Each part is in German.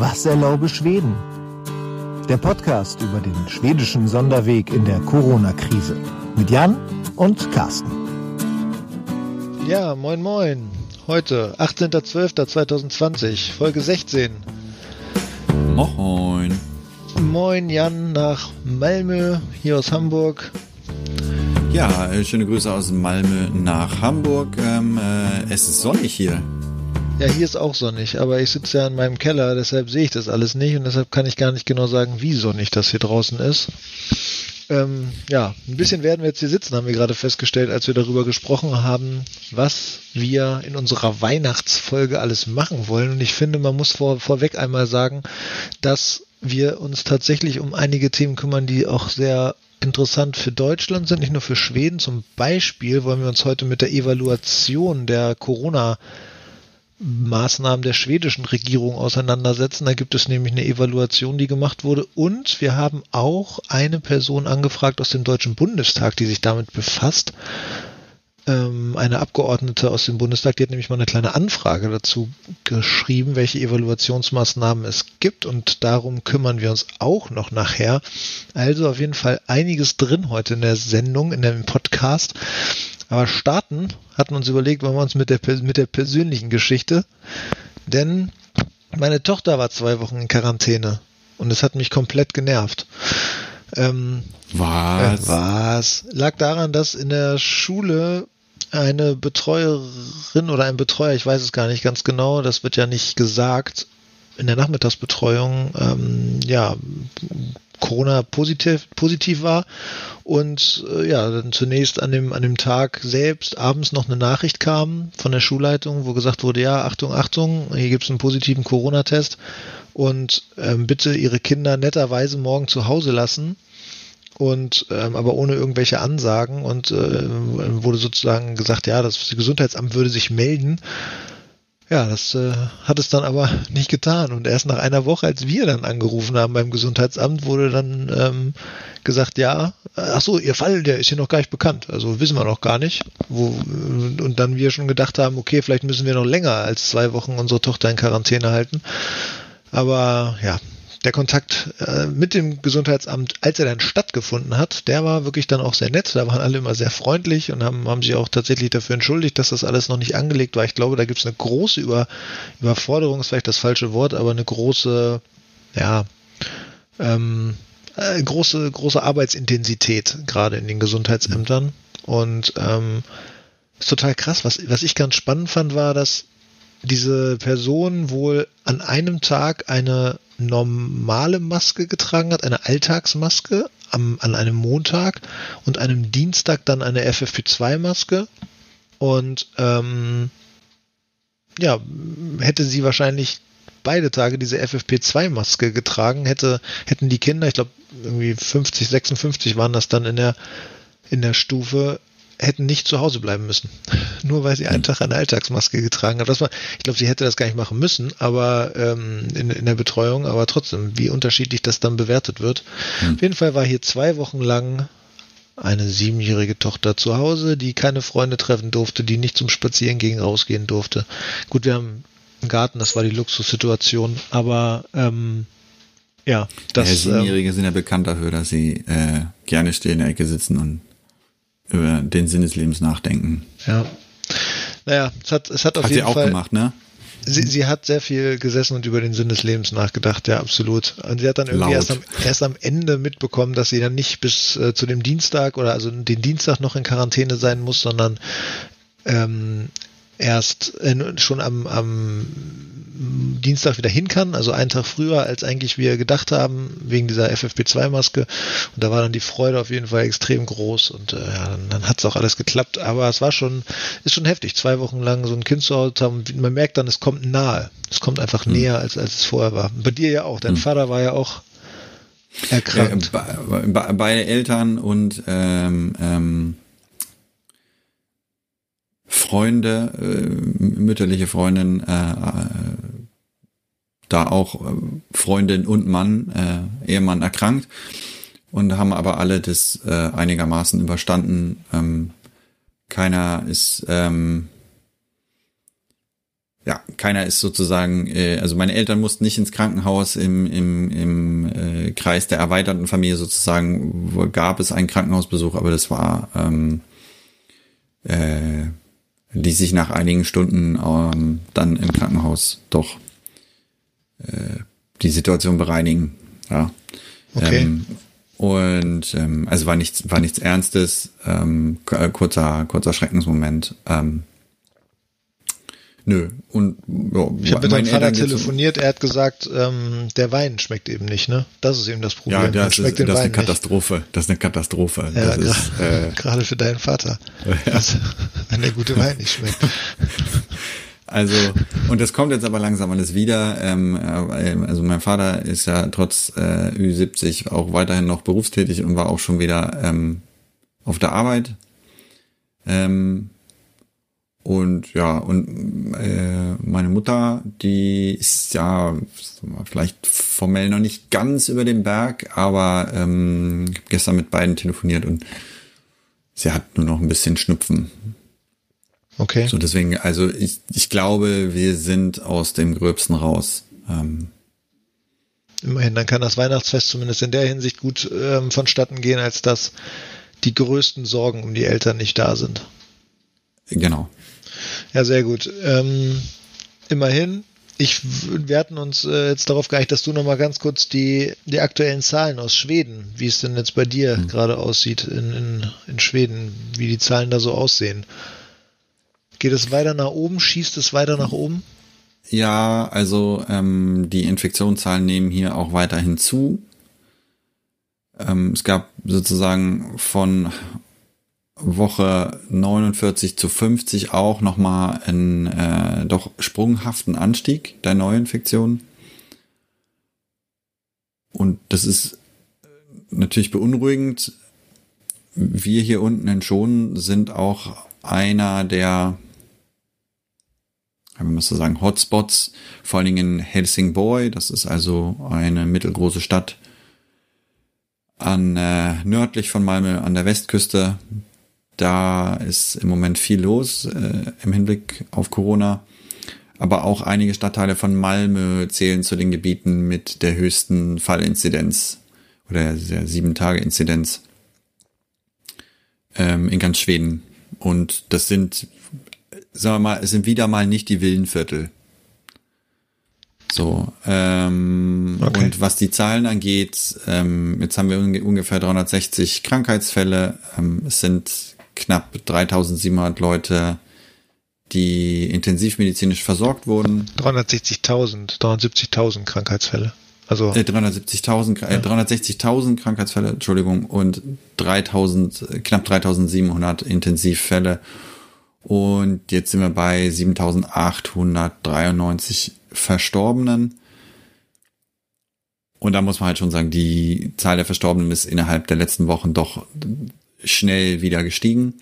Was erlaube Schweden? Der Podcast über den schwedischen Sonderweg in der Corona-Krise. Mit Jan und Carsten. Ja, moin moin. Heute, 18.12.2020, Folge 16. Moin. Moin Jan nach Malmö, hier aus Hamburg. Ja, äh, schöne Grüße aus Malmö nach Hamburg. Ähm, äh, es ist sonnig hier. Ja, hier ist auch sonnig, aber ich sitze ja in meinem Keller, deshalb sehe ich das alles nicht und deshalb kann ich gar nicht genau sagen, wie sonnig das hier draußen ist. Ähm, ja, ein bisschen werden wir jetzt hier sitzen, haben wir gerade festgestellt, als wir darüber gesprochen haben, was wir in unserer Weihnachtsfolge alles machen wollen. Und ich finde, man muss vor, vorweg einmal sagen, dass wir uns tatsächlich um einige Themen kümmern, die auch sehr interessant für Deutschland sind, nicht nur für Schweden. Zum Beispiel wollen wir uns heute mit der Evaluation der Corona- Maßnahmen der schwedischen Regierung auseinandersetzen. Da gibt es nämlich eine Evaluation, die gemacht wurde. Und wir haben auch eine Person angefragt aus dem Deutschen Bundestag, die sich damit befasst. Ähm, eine Abgeordnete aus dem Bundestag, die hat nämlich mal eine kleine Anfrage dazu geschrieben, welche Evaluationsmaßnahmen es gibt. Und darum kümmern wir uns auch noch nachher. Also auf jeden Fall einiges drin heute in der Sendung, in dem Podcast. Aber starten hatten uns überlegt, wollen wir uns mit der, mit der persönlichen Geschichte. Denn meine Tochter war zwei Wochen in Quarantäne und es hat mich komplett genervt. Ähm, was? Äh, was? Lag daran, dass in der Schule eine Betreuerin oder ein Betreuer, ich weiß es gar nicht ganz genau, das wird ja nicht gesagt, in der Nachmittagsbetreuung ähm, ja Corona positiv, positiv war und äh, ja, dann zunächst an dem, an dem Tag selbst abends noch eine Nachricht kam von der Schulleitung, wo gesagt wurde, ja, Achtung, Achtung, hier gibt es einen positiven Corona-Test und ähm, bitte Ihre Kinder netterweise morgen zu Hause lassen und ähm, aber ohne irgendwelche Ansagen und äh, wurde sozusagen gesagt, ja, das Gesundheitsamt würde sich melden ja, das äh, hat es dann aber nicht getan. Und erst nach einer Woche, als wir dann angerufen haben beim Gesundheitsamt, wurde dann ähm, gesagt, ja, ach so, Ihr Fall, der ist hier noch gar nicht bekannt. Also wissen wir noch gar nicht. Wo, und dann wir schon gedacht haben, okay, vielleicht müssen wir noch länger als zwei Wochen unsere Tochter in Quarantäne halten. Aber ja, der Kontakt äh, mit dem Gesundheitsamt, als er dann stattgefunden hat, der war wirklich dann auch sehr nett. Da waren alle immer sehr freundlich und haben, haben sich auch tatsächlich dafür entschuldigt, dass das alles noch nicht angelegt war. Ich glaube, da gibt es eine große Über, Überforderung, ist vielleicht das falsche Wort, aber eine große, ja, ähm, äh, große, große Arbeitsintensität gerade in den Gesundheitsämtern. Und ähm, ist total krass. Was, was ich ganz spannend fand, war, dass diese Person wohl an einem Tag eine normale Maske getragen hat, eine Alltagsmaske am, an einem Montag und einem Dienstag dann eine FFP2-Maske. Und ähm, ja, hätte sie wahrscheinlich beide Tage diese FFP2-Maske getragen, hätte, hätten die Kinder, ich glaube irgendwie 50, 56 waren das dann in der, in der Stufe, hätten nicht zu Hause bleiben müssen. Nur weil sie einen hm. Tag eine Alltagsmaske getragen hat. Das war, ich glaube, sie hätte das gar nicht machen müssen, aber ähm, in, in der Betreuung, aber trotzdem, wie unterschiedlich das dann bewertet wird. Mhm. Auf jeden Fall war hier zwei Wochen lang eine siebenjährige Tochter zu Hause, die keine Freunde treffen durfte, die nicht zum Spazierengehen rausgehen durfte. Gut, wir haben einen Garten, das war die Luxussituation, aber ähm, ja, das. Ja, Siebenjährige ähm, sind ja bekannt dafür, dass sie äh, gerne still in der Ecke sitzen und über den Sinn des Lebens nachdenken. Ja. Naja, es hat, es hat auf hat jeden sie Fall. auch gemacht, ne? Sie, sie hat sehr viel gesessen und über den Sinn des Lebens nachgedacht, ja, absolut. Und sie hat dann irgendwie erst am, erst am, Ende mitbekommen, dass sie dann nicht bis äh, zu dem Dienstag oder also den Dienstag noch in Quarantäne sein muss, sondern ähm, erst äh, schon am, am Dienstag wieder hin kann, also einen Tag früher, als eigentlich wir gedacht haben, wegen dieser FFP2-Maske. Und da war dann die Freude auf jeden Fall extrem groß und äh, ja, dann, dann hat es auch alles geklappt. Aber es war schon, ist schon heftig, zwei Wochen lang so ein Kind zu Hause zu haben. Man merkt dann, es kommt nahe. Es kommt einfach hm. näher, als, als es vorher war. Bei dir ja auch. Dein hm. Vater war ja auch erkrankt. Äh, beide Eltern und ähm, ähm, Freunde, äh, mütterliche Freundin, äh, äh, da auch äh, Freundin und Mann, äh, Ehemann erkrankt und haben aber alle das äh, einigermaßen überstanden. Ähm, keiner ist ähm, ja, keiner ist sozusagen, äh, also meine Eltern mussten nicht ins Krankenhaus im, im, im äh, Kreis der erweiterten Familie sozusagen, wo gab es einen Krankenhausbesuch, aber das war, ähm, äh, ließ sich nach einigen Stunden ähm, dann im Krankenhaus doch äh, die Situation bereinigen. Ja. Okay. Ähm, und ähm, also war nichts, war nichts Ernstes, ähm, kurzer, kurzer Schreckensmoment. Ähm, Nö. Und ja, ich habe mit meinem Vater telefoniert, er hat gesagt, ähm, der Wein schmeckt eben nicht, ne? Das ist eben das Problem. Ja, das, ist, das ist eine Katastrophe. Nicht. Das ist eine Katastrophe. Ja, ist, äh, gerade für deinen Vater. Ja. wenn der gute Wein nicht schmeckt. Also, und das kommt jetzt aber langsam alles wieder. Ähm, äh, also mein Vater ist ja trotz äh, Ü70 auch weiterhin noch berufstätig und war auch schon wieder ähm, auf der Arbeit. Ähm, und ja, und äh, meine Mutter, die ist ja vielleicht formell noch nicht ganz über den Berg, aber ähm, ich habe gestern mit beiden telefoniert und sie hat nur noch ein bisschen Schnupfen. Okay. So deswegen, also ich, ich glaube, wir sind aus dem Gröbsten raus. Ähm, Immerhin, dann kann das Weihnachtsfest zumindest in der Hinsicht gut ähm, vonstatten gehen, als dass die größten Sorgen um die Eltern nicht da sind. Genau. Ja, sehr gut. Ähm, immerhin, ich, wir hatten uns äh, jetzt darauf geeinigt, dass du nochmal ganz kurz die, die aktuellen Zahlen aus Schweden, wie es denn jetzt bei dir mhm. gerade aussieht in, in, in Schweden, wie die Zahlen da so aussehen. Geht es weiter nach oben? Schießt es weiter nach oben? Ja, also ähm, die Infektionszahlen nehmen hier auch weiterhin zu. Ähm, es gab sozusagen von Woche 49 zu 50 auch nochmal einen äh, doch sprunghaften Anstieg der Neuinfektionen. Und das ist natürlich beunruhigend. Wir hier unten in Schonen sind auch einer der, man müsste sagen, Hotspots, vor allen Dingen in Helsingborg. Das ist also eine mittelgroße Stadt an äh, nördlich von Malmö an der Westküste da ist im Moment viel los äh, im Hinblick auf Corona. Aber auch einige Stadtteile von Malmö zählen zu den Gebieten mit der höchsten Fallinzidenz oder der sieben Tage Inzidenz ähm, in ganz Schweden. Und das sind, sagen wir mal, es sind wieder mal nicht die Villenviertel. So, ähm, okay. und was die Zahlen angeht, ähm, jetzt haben wir ungefähr 360 Krankheitsfälle. Ähm, es sind knapp 3700 Leute, die intensivmedizinisch versorgt wurden. 360.000, 370.000 Krankheitsfälle. Also äh, 370.000, äh, 360.000 Krankheitsfälle, Entschuldigung, und 3000, knapp 3.700 Intensivfälle. Und jetzt sind wir bei 7.893 Verstorbenen. Und da muss man halt schon sagen, die Zahl der Verstorbenen ist innerhalb der letzten Wochen doch schnell wieder gestiegen.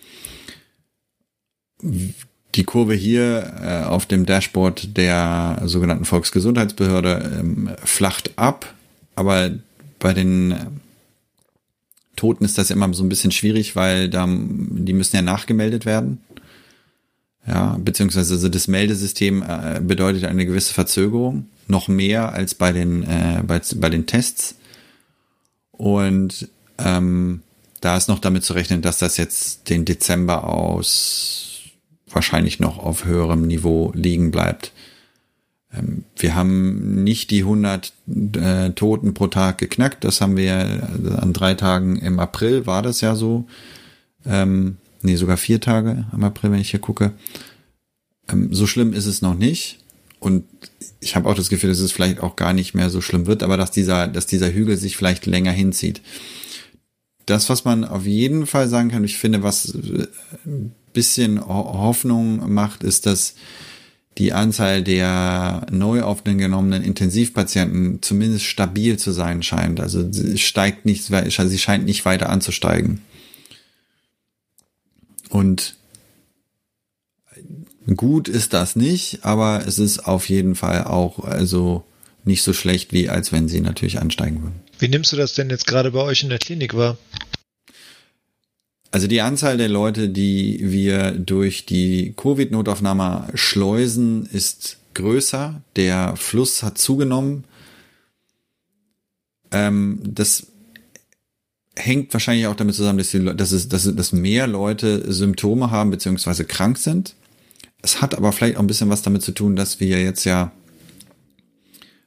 Die Kurve hier äh, auf dem Dashboard der sogenannten Volksgesundheitsbehörde ähm, flacht ab, aber bei den Toten ist das immer so ein bisschen schwierig, weil da, die müssen ja nachgemeldet werden. Ja, beziehungsweise also das Meldesystem äh, bedeutet eine gewisse Verzögerung, noch mehr als bei den, äh, bei, bei den Tests. Und ähm, da ist noch damit zu rechnen, dass das jetzt den Dezember aus wahrscheinlich noch auf höherem Niveau liegen bleibt. Ähm, wir haben nicht die 100 äh, Toten pro Tag geknackt. Das haben wir äh, an drei Tagen im April, war das ja so. Ähm, nee, sogar vier Tage im April, wenn ich hier gucke. Ähm, so schlimm ist es noch nicht. Und ich habe auch das Gefühl, dass es vielleicht auch gar nicht mehr so schlimm wird, aber dass dieser, dass dieser Hügel sich vielleicht länger hinzieht das, was man auf jeden Fall sagen kann, ich finde, was ein bisschen Hoffnung macht, ist, dass die Anzahl der neu aufgenommenen Intensivpatienten zumindest stabil zu sein scheint. Also sie steigt nicht, sie scheint nicht weiter anzusteigen. Und gut ist das nicht, aber es ist auf jeden Fall auch also nicht so schlecht, wie als wenn sie natürlich ansteigen würden. Wie nimmst du das denn jetzt gerade bei euch in der Klinik wahr? also die Anzahl der Leute, die wir durch die Covid-Notaufnahme schleusen, ist größer. Der Fluss hat zugenommen. Ähm, das hängt wahrscheinlich auch damit zusammen, dass, die, dass, es, dass, dass mehr Leute Symptome haben beziehungsweise krank sind. Es hat aber vielleicht auch ein bisschen was damit zu tun, dass wir jetzt ja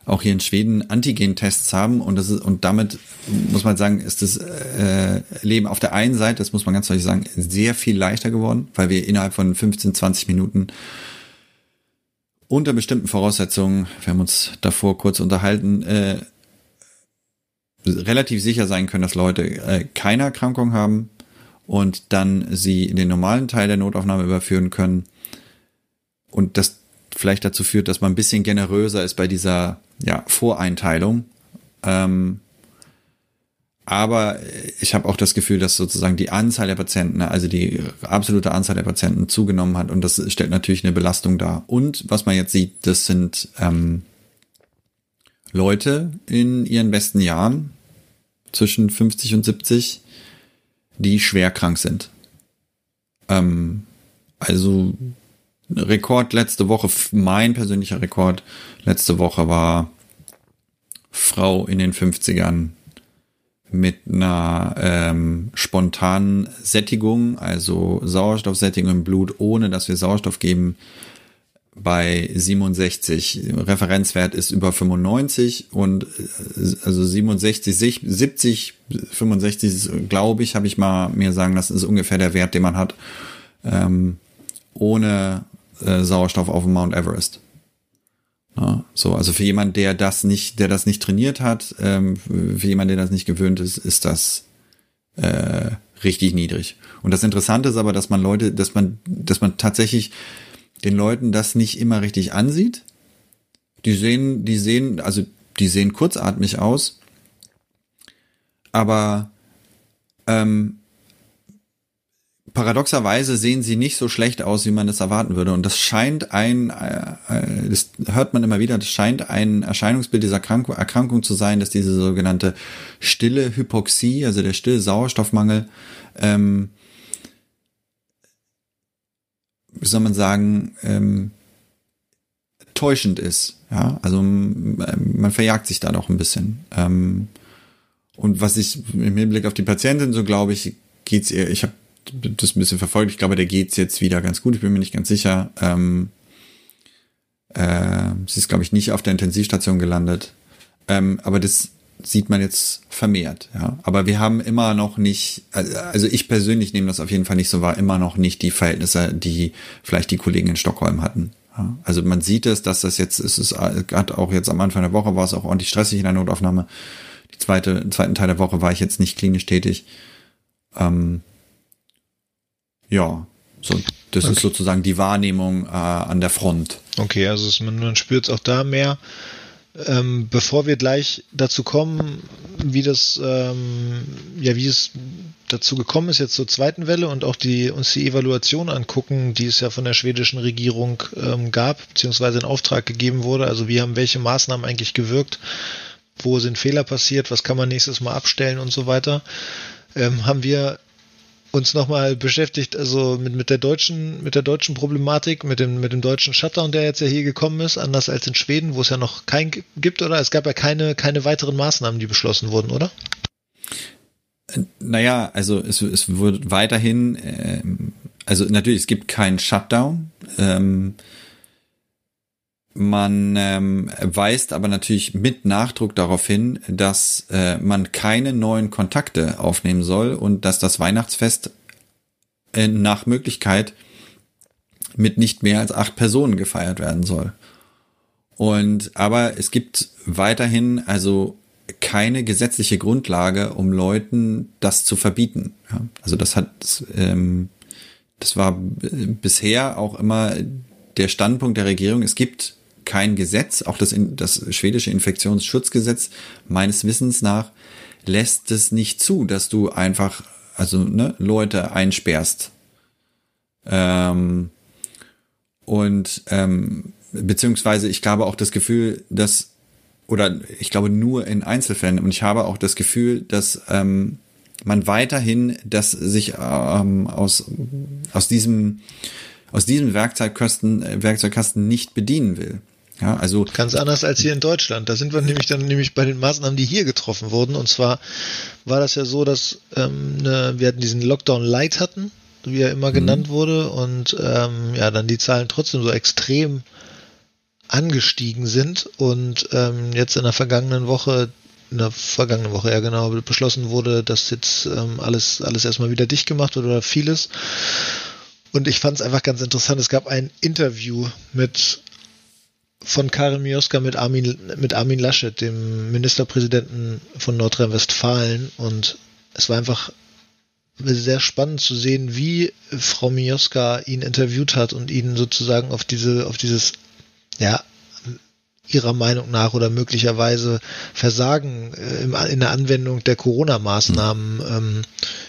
auch hier in Schweden Antigen-Tests haben und das ist und damit muss man sagen, ist das äh, Leben auf der einen Seite, das muss man ganz deutlich sagen, sehr viel leichter geworden, weil wir innerhalb von 15, 20 Minuten unter bestimmten Voraussetzungen, wir haben uns davor kurz unterhalten, äh, relativ sicher sein können, dass Leute äh, keine Erkrankung haben und dann sie in den normalen Teil der Notaufnahme überführen können. Und das vielleicht dazu führt, dass man ein bisschen generöser ist bei dieser ja, Voreinteilung. Ähm, aber ich habe auch das Gefühl, dass sozusagen die Anzahl der Patienten, also die absolute Anzahl der Patienten zugenommen hat und das stellt natürlich eine Belastung dar. Und was man jetzt sieht, das sind ähm, Leute in ihren besten Jahren, zwischen 50 und 70, die schwer krank sind. Ähm, also Rekord letzte Woche, mein persönlicher Rekord letzte Woche war Frau in den 50ern mit einer ähm, spontanen Sättigung, also Sauerstoffsättigung im Blut, ohne dass wir Sauerstoff geben, bei 67. Referenzwert ist über 95 und äh, also 67, 70, 65, glaube ich, habe ich mal mir sagen lassen, ist ungefähr der Wert, den man hat, ähm, ohne äh, Sauerstoff auf dem Mount Everest. Ja, so, also für jemand, der das nicht, der das nicht trainiert hat, ähm, für jemand, der das nicht gewöhnt ist, ist das äh, richtig niedrig. Und das Interessante ist aber, dass man Leute, dass man, dass man tatsächlich den Leuten das nicht immer richtig ansieht. Die sehen, die sehen, also die sehen kurzatmig aus, aber ähm, paradoxerweise sehen sie nicht so schlecht aus, wie man es erwarten würde. Und das scheint ein, äh, äh, das hört man immer wieder, das scheint ein Erscheinungsbild dieser Erkrankung, Erkrankung zu sein, dass diese sogenannte stille Hypoxie, also der stille Sauerstoffmangel, ähm, wie soll man sagen, ähm, täuschend ist. Ja, also man verjagt sich da doch ein bisschen. Ähm, und was ich im Hinblick auf die Patientin so glaube ich, geht's ihr, ich habe das ein bisschen verfolgt, ich glaube, der geht's jetzt wieder ganz gut, ich bin mir nicht ganz sicher. Ähm, äh, sie ist, glaube ich, nicht auf der Intensivstation gelandet. Ähm, aber das sieht man jetzt vermehrt, ja. Aber wir haben immer noch nicht, also ich persönlich nehme das auf jeden Fall nicht so wahr, immer noch nicht die Verhältnisse, die vielleicht die Kollegen in Stockholm hatten. Ja. Also man sieht es, dass das jetzt, es ist gerade auch jetzt am Anfang der Woche war es auch ordentlich stressig in der Notaufnahme. Die zweite, zweiten Teil der Woche war ich jetzt nicht klinisch tätig. Ähm, ja, so, das okay. ist sozusagen die Wahrnehmung äh, an der Front. Okay, also es, man, man spürt es auch da mehr. Ähm, bevor wir gleich dazu kommen, wie das, ähm, ja, wie es dazu gekommen ist, jetzt zur zweiten Welle und auch die, uns die Evaluation angucken, die es ja von der schwedischen Regierung ähm, gab, beziehungsweise in Auftrag gegeben wurde. Also wie haben welche Maßnahmen eigentlich gewirkt? Wo sind Fehler passiert? Was kann man nächstes Mal abstellen und so weiter? Ähm, haben wir uns nochmal beschäftigt, also mit, mit der deutschen, mit der deutschen Problematik, mit dem, mit dem deutschen Shutdown, der jetzt ja hier gekommen ist, anders als in Schweden, wo es ja noch keinen gibt, oder? Es gab ja keine, keine weiteren Maßnahmen, die beschlossen wurden, oder? Naja, also es, es wird weiterhin, äh, also natürlich, es gibt keinen Shutdown. Ähm, man ähm, weist aber natürlich mit Nachdruck darauf hin, dass äh, man keine neuen Kontakte aufnehmen soll und dass das Weihnachtsfest äh, nach Möglichkeit mit nicht mehr als acht Personen gefeiert werden soll. Und aber es gibt weiterhin also keine gesetzliche Grundlage, um Leuten das zu verbieten. Ja, also das hat ähm, das war bisher auch immer der Standpunkt der Regierung. Es gibt kein Gesetz, auch das, das schwedische Infektionsschutzgesetz meines Wissens nach lässt es nicht zu, dass du einfach also ne, Leute einsperrst. Ähm, und ähm, beziehungsweise ich glaube auch das Gefühl, dass oder ich glaube nur in Einzelfällen und ich habe auch das Gefühl, dass ähm, man weiterhin das sich ähm, aus, aus diesem, aus diesem Werkzeugkasten, Werkzeugkasten nicht bedienen will. Ja, also ganz anders als hier in Deutschland. Da sind wir nämlich dann nämlich bei den Maßnahmen, die hier getroffen wurden. Und zwar war das ja so, dass ähm, ne, wir hatten diesen Lockdown Light hatten, wie er immer mhm. genannt wurde, und ähm, ja dann die Zahlen trotzdem so extrem angestiegen sind und ähm, jetzt in der vergangenen Woche in der vergangenen Woche ja genau beschlossen wurde, dass jetzt ähm, alles alles erstmal wieder dicht gemacht wird oder vieles. Und ich fand es einfach ganz interessant. Es gab ein Interview mit von Karin Mioska mit Armin, mit Armin Laschet, dem Ministerpräsidenten von Nordrhein-Westfalen. Und es war einfach sehr spannend zu sehen, wie Frau Mioska ihn interviewt hat und ihn sozusagen auf diese, auf dieses, ja, ihrer Meinung nach oder möglicherweise Versagen äh, in der Anwendung der Corona-Maßnahmen, ähm,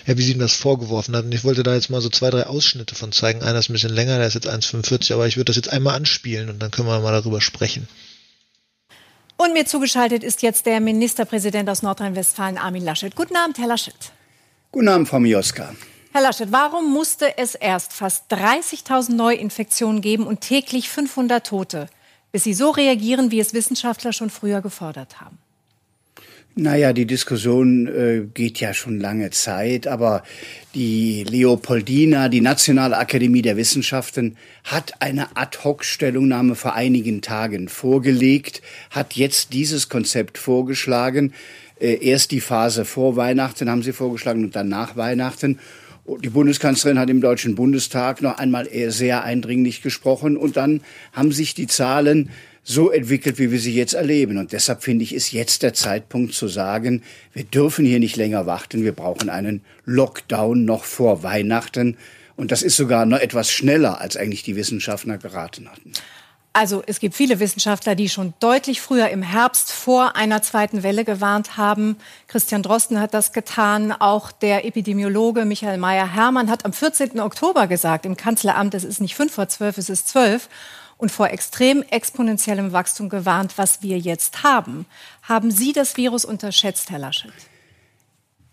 ja, wie sie ihm das vorgeworfen hat. Und ich wollte da jetzt mal so zwei, drei Ausschnitte von zeigen. Einer ist ein bisschen länger, der ist jetzt 1,45, aber ich würde das jetzt einmal anspielen und dann können wir mal darüber sprechen. Und mir zugeschaltet ist jetzt der Ministerpräsident aus Nordrhein-Westfalen, Armin Laschet. Guten Abend, Herr Laschet. Guten Abend, Frau Mioska. Herr Laschet, warum musste es erst fast 30.000 Neuinfektionen geben und täglich 500 Tote? Bis sie so reagieren, wie es Wissenschaftler schon früher gefordert haben? Naja, die Diskussion äh, geht ja schon lange Zeit, aber die Leopoldina, die Nationale Akademie der Wissenschaften, hat eine Ad-hoc-Stellungnahme vor einigen Tagen vorgelegt, hat jetzt dieses Konzept vorgeschlagen. Äh, erst die Phase vor Weihnachten haben sie vorgeschlagen und dann nach Weihnachten. Die Bundeskanzlerin hat im Deutschen Bundestag noch einmal sehr eindringlich gesprochen und dann haben sich die Zahlen so entwickelt, wie wir sie jetzt erleben. Und deshalb finde ich, ist jetzt der Zeitpunkt zu sagen, wir dürfen hier nicht länger warten. Wir brauchen einen Lockdown noch vor Weihnachten. Und das ist sogar noch etwas schneller, als eigentlich die Wissenschaftler geraten hatten. Also es gibt viele Wissenschaftler, die schon deutlich früher im Herbst vor einer zweiten Welle gewarnt haben. Christian Drosten hat das getan. Auch der Epidemiologe Michael Mayer-Hermann hat am 14. Oktober gesagt im Kanzleramt, es ist nicht fünf vor zwölf, es ist zwölf und vor extrem exponentiellem Wachstum gewarnt, was wir jetzt haben. Haben Sie das Virus unterschätzt, Herr Laschet?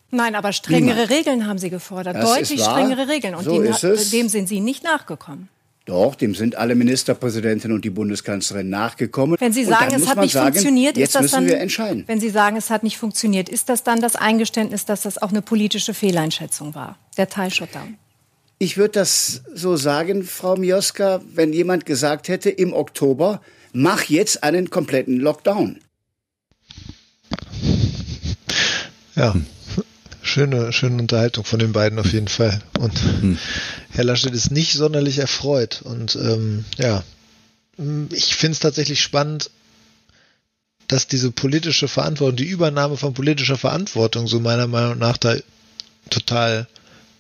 Nein, aber strengere. Regeln haben Sie gefordert, das deutlich strengere Regeln. Und so dem, dem sind Sie nicht nachgekommen. Doch, dem sind alle Ministerpräsidenten und die Bundeskanzlerin nachgekommen. Wenn Sie sagen, es hat nicht sagen, funktioniert, ist das dann, wenn Sie sagen, es hat nicht funktioniert, ist das dann das Eingeständnis, dass das auch eine politische Fehleinschätzung war, der Teil-Shutdown? Ich würde das so sagen, Frau Mioska, wenn jemand gesagt hätte im Oktober, mach jetzt einen kompletten Lockdown. Ja. Schöne, schöne Unterhaltung von den beiden auf jeden Fall. Und hm. Herr Laschet ist nicht sonderlich erfreut. Und ähm, ja, ich finde es tatsächlich spannend, dass diese politische Verantwortung, die Übernahme von politischer Verantwortung, so meiner Meinung nach, da total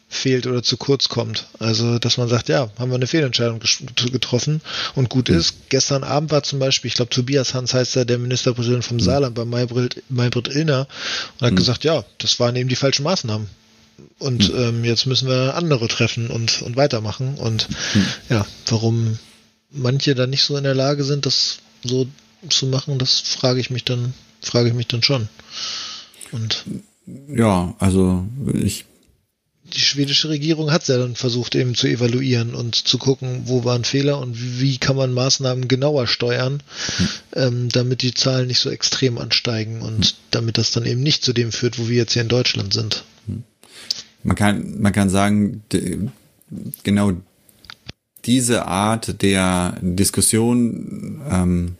fehlt oder zu kurz kommt. Also, dass man sagt, ja, haben wir eine Fehlentscheidung getroffen und gut mhm. ist. Gestern Abend war zum Beispiel, ich glaube, Tobias Hans heißt er, der Ministerpräsident vom mhm. Saarland bei Maybrit, Maybrit Illner und hat mhm. gesagt, ja, das waren eben die falschen Maßnahmen. Und mhm. ähm, jetzt müssen wir andere treffen und, und weitermachen. Und mhm. ja, warum manche da nicht so in der Lage sind, das so zu machen, das frage ich mich dann, frage ich mich dann schon. Und ja, also ich die schwedische Regierung hat es ja dann versucht eben zu evaluieren und zu gucken, wo waren Fehler und wie kann man Maßnahmen genauer steuern, hm. ähm, damit die Zahlen nicht so extrem ansteigen und hm. damit das dann eben nicht zu dem führt, wo wir jetzt hier in Deutschland sind. Hm. Man kann, man kann sagen, genau diese Art der Diskussion ähm,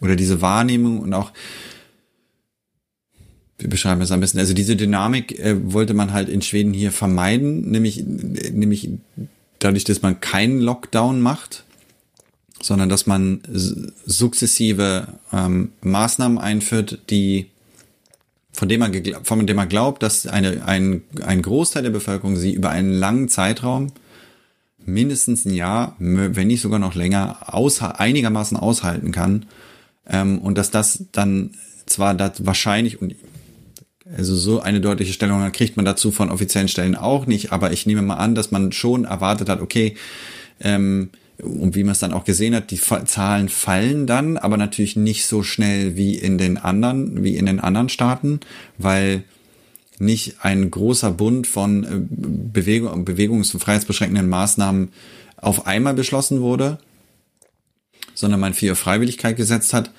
oder diese Wahrnehmung und auch wie beschreiben wir es am besten? Also diese Dynamik äh, wollte man halt in Schweden hier vermeiden, nämlich, nämlich dadurch, dass man keinen Lockdown macht, sondern dass man sukzessive ähm, Maßnahmen einführt, die von dem man, von dem man glaubt, dass eine, ein, ein Großteil der Bevölkerung sie über einen langen Zeitraum, mindestens ein Jahr, wenn nicht sogar noch länger, aus, einigermaßen aushalten kann. Ähm, und dass das dann zwar das wahrscheinlich, und also so eine deutliche Stellung kriegt man dazu von offiziellen Stellen auch nicht, aber ich nehme mal an, dass man schon erwartet hat, okay, ähm, und wie man es dann auch gesehen hat, die Zahlen fallen dann, aber natürlich nicht so schnell wie in den anderen, wie in den anderen Staaten, weil nicht ein großer Bund von äh, Bewegung, Bewegungs- und freiheitsbeschränkenden Maßnahmen auf einmal beschlossen wurde, sondern man für Freiwilligkeit gesetzt hat.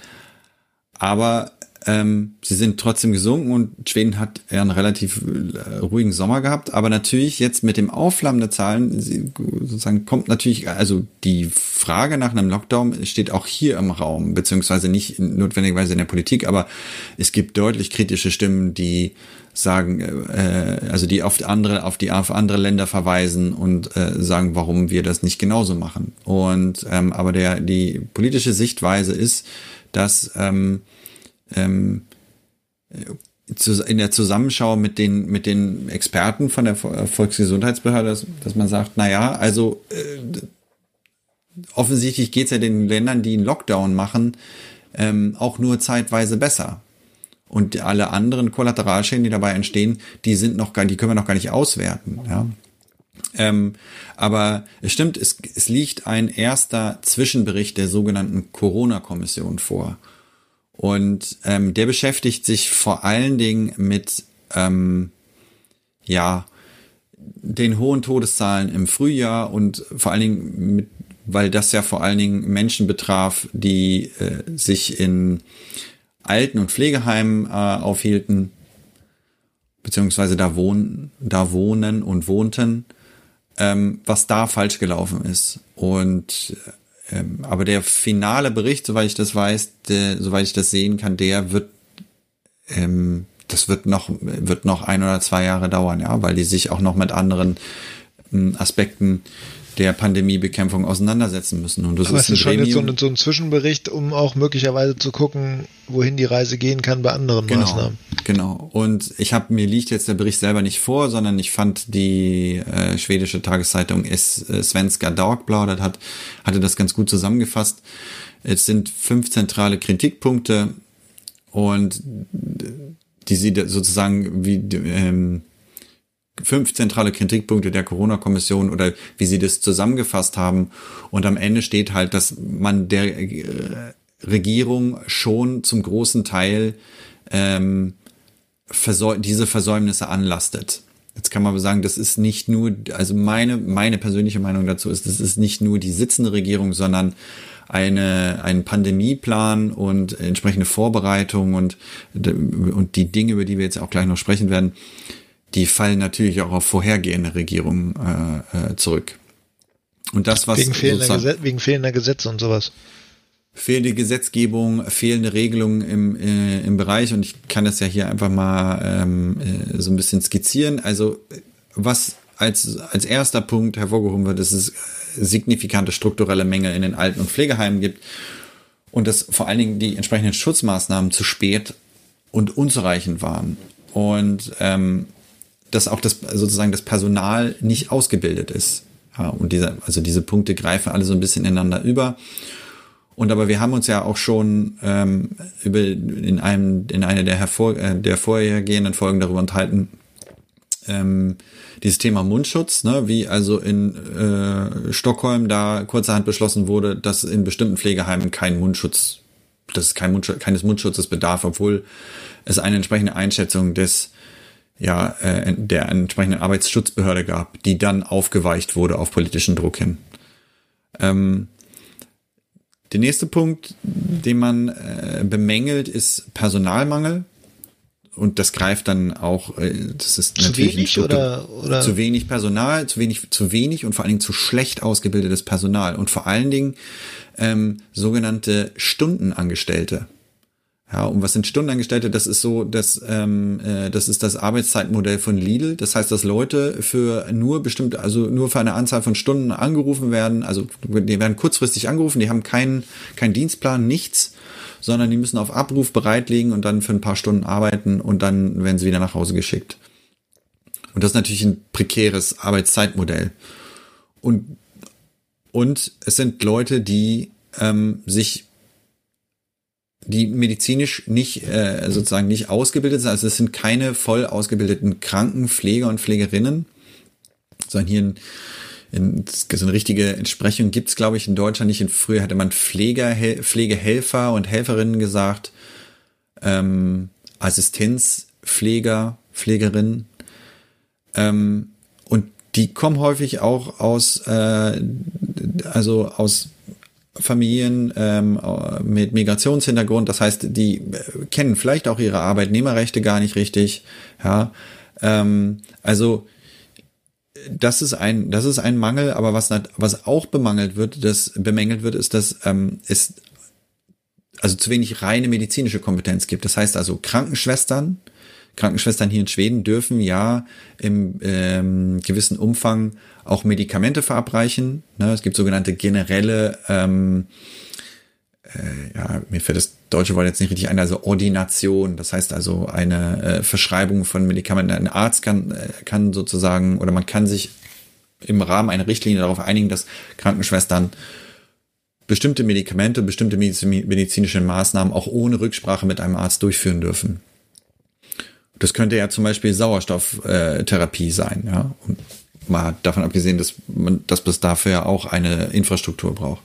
Aber ähm, sie sind trotzdem gesunken und Schweden hat ja einen relativ äh, ruhigen Sommer gehabt. Aber natürlich jetzt mit dem Aufflammen der Zahlen sozusagen kommt natürlich, also die Frage nach einem Lockdown steht auch hier im Raum, beziehungsweise nicht notwendigerweise in der Politik, aber es gibt deutlich kritische Stimmen, die sagen, äh, also die auf andere, auf die auf andere Länder verweisen und äh, sagen, warum wir das nicht genauso machen. Und ähm, aber der die politische Sichtweise ist, dass ähm, ähm, in der Zusammenschau mit den, mit den Experten von der Volksgesundheitsbehörde, dass, dass man sagt, na ja, also äh, offensichtlich geht's ja den Ländern, die einen Lockdown machen, ähm, auch nur zeitweise besser. Und alle anderen Kollateralschäden, die dabei entstehen, die sind noch gar, die können wir noch gar nicht auswerten. Ja. Ähm, aber es stimmt, es, es liegt ein erster Zwischenbericht der sogenannten Corona-Kommission vor. Und ähm, der beschäftigt sich vor allen Dingen mit, ähm, ja, den hohen Todeszahlen im Frühjahr und vor allen Dingen mit, weil das ja vor allen Dingen Menschen betraf, die äh, sich in Alten- und Pflegeheimen äh, aufhielten, beziehungsweise da wohnen, da wohnen und wohnten, ähm, was da falsch gelaufen ist. Und ähm, aber der finale Bericht, soweit ich das weiß, der, soweit ich das sehen kann, der wird, ähm, das wird noch, wird noch ein oder zwei Jahre dauern, ja, weil die sich auch noch mit anderen ähm, Aspekten der Pandemiebekämpfung auseinandersetzen müssen. Und das Aber ist es ist schon jetzt so ein, so ein, Zwischenbericht, um auch möglicherweise zu gucken, wohin die Reise gehen kann bei anderen genau, Maßnahmen. Genau. Und ich habe mir liegt jetzt der Bericht selber nicht vor, sondern ich fand die äh, schwedische Tageszeitung S, äh, Svenska Dagbladet hat hatte das ganz gut zusammengefasst. Es sind fünf zentrale Kritikpunkte und die sie sozusagen wie ähm, fünf zentrale Kritikpunkte der Corona-Kommission oder wie sie das zusammengefasst haben. Und am Ende steht halt, dass man der äh, Regierung schon zum großen Teil ähm, versäu diese Versäumnisse anlastet. Jetzt kann man aber sagen, das ist nicht nur, also meine, meine persönliche Meinung dazu ist, das ist nicht nur die sitzende Regierung, sondern eine, einen Pandemieplan und entsprechende Vorbereitungen und, und die Dinge, über die wir jetzt auch gleich noch sprechen werden, die fallen natürlich auch auf vorhergehende Regierungen äh, äh, zurück. Und das, was wegen fehlender, Gesetz, wegen fehlender Gesetze und sowas. Fehlende Gesetzgebung, fehlende Regelungen im, äh, im Bereich und ich kann das ja hier einfach mal ähm, äh, so ein bisschen skizzieren. Also was als, als erster Punkt hervorgehoben wird, ist es signifikante strukturelle Mängel in den Alten- und Pflegeheimen gibt und dass vor allen Dingen die entsprechenden Schutzmaßnahmen zu spät und unzureichend waren. Und ähm, dass auch das sozusagen das Personal nicht ausgebildet ist. Ja, und diese, also diese Punkte greifen alle so ein bisschen ineinander über. Und aber wir haben uns ja auch schon ähm, über in einem in einer der hervor äh, der vorhergehenden Folgen darüber unterhalten, ähm, dieses Thema Mundschutz, ne, wie also in äh, Stockholm da kurzerhand beschlossen wurde, dass in bestimmten Pflegeheimen kein Mundschutz, dass es kein Mundschutz, keines Mundschutzes bedarf, obwohl es eine entsprechende Einschätzung des ja, äh, der entsprechenden Arbeitsschutzbehörde gab, die dann aufgeweicht wurde auf politischen Druck hin. Ähm, der nächste Punkt, den man äh, bemängelt, ist Personalmangel. Und das greift dann auch, äh, das ist zu natürlich wenig oder, oder zu wenig Personal, zu wenig, zu wenig und vor allen Dingen zu schlecht ausgebildetes Personal und vor allen Dingen ähm, sogenannte Stundenangestellte. Ja, und was sind Stundenangestellte? Das ist so, dass ähm, äh, das ist das Arbeitszeitmodell von Lidl. Das heißt, dass Leute für nur bestimmte, also nur für eine Anzahl von Stunden angerufen werden. Also die werden kurzfristig angerufen, die haben keinen keinen Dienstplan, nichts, sondern die müssen auf Abruf bereitlegen und dann für ein paar Stunden arbeiten und dann werden sie wieder nach Hause geschickt. Und das ist natürlich ein prekäres Arbeitszeitmodell. Und und es sind Leute, die ähm, sich die medizinisch nicht äh, sozusagen nicht ausgebildet sind. Also es sind keine voll ausgebildeten Krankenpfleger und Pflegerinnen, sondern hier in, in, so eine richtige Entsprechung gibt's glaube ich, in Deutschland nicht. In, früher hatte man Pfleger, Pflegehelfer und Helferinnen gesagt, ähm, Assistenzpfleger, Pflegerinnen. Ähm, und die kommen häufig auch aus, äh, also aus Familien ähm, mit Migrationshintergrund. Das heißt, die äh, kennen vielleicht auch ihre Arbeitnehmerrechte gar nicht richtig. Ja, ähm, also das ist ein, das ist ein Mangel, aber was, was auch bemangelt wird, das bemängelt wird, ist, dass ähm, es also zu wenig reine medizinische Kompetenz gibt. Das heißt also Krankenschwestern, Krankenschwestern hier in Schweden dürfen ja im ähm, gewissen Umfang auch Medikamente verabreichen. Ne? Es gibt sogenannte generelle, ähm, äh, ja, mir fällt das deutsche Wort jetzt nicht richtig ein, also Ordination. Das heißt also eine äh, Verschreibung von Medikamenten. Ein Arzt kann, äh, kann sozusagen, oder man kann sich im Rahmen einer Richtlinie darauf einigen, dass Krankenschwestern bestimmte Medikamente, bestimmte medizinische Maßnahmen auch ohne Rücksprache mit einem Arzt durchführen dürfen. Das könnte ja zum Beispiel Sauerstofftherapie sein, ja. Und mal davon abgesehen, dass man, dass es dafür ja auch eine Infrastruktur braucht.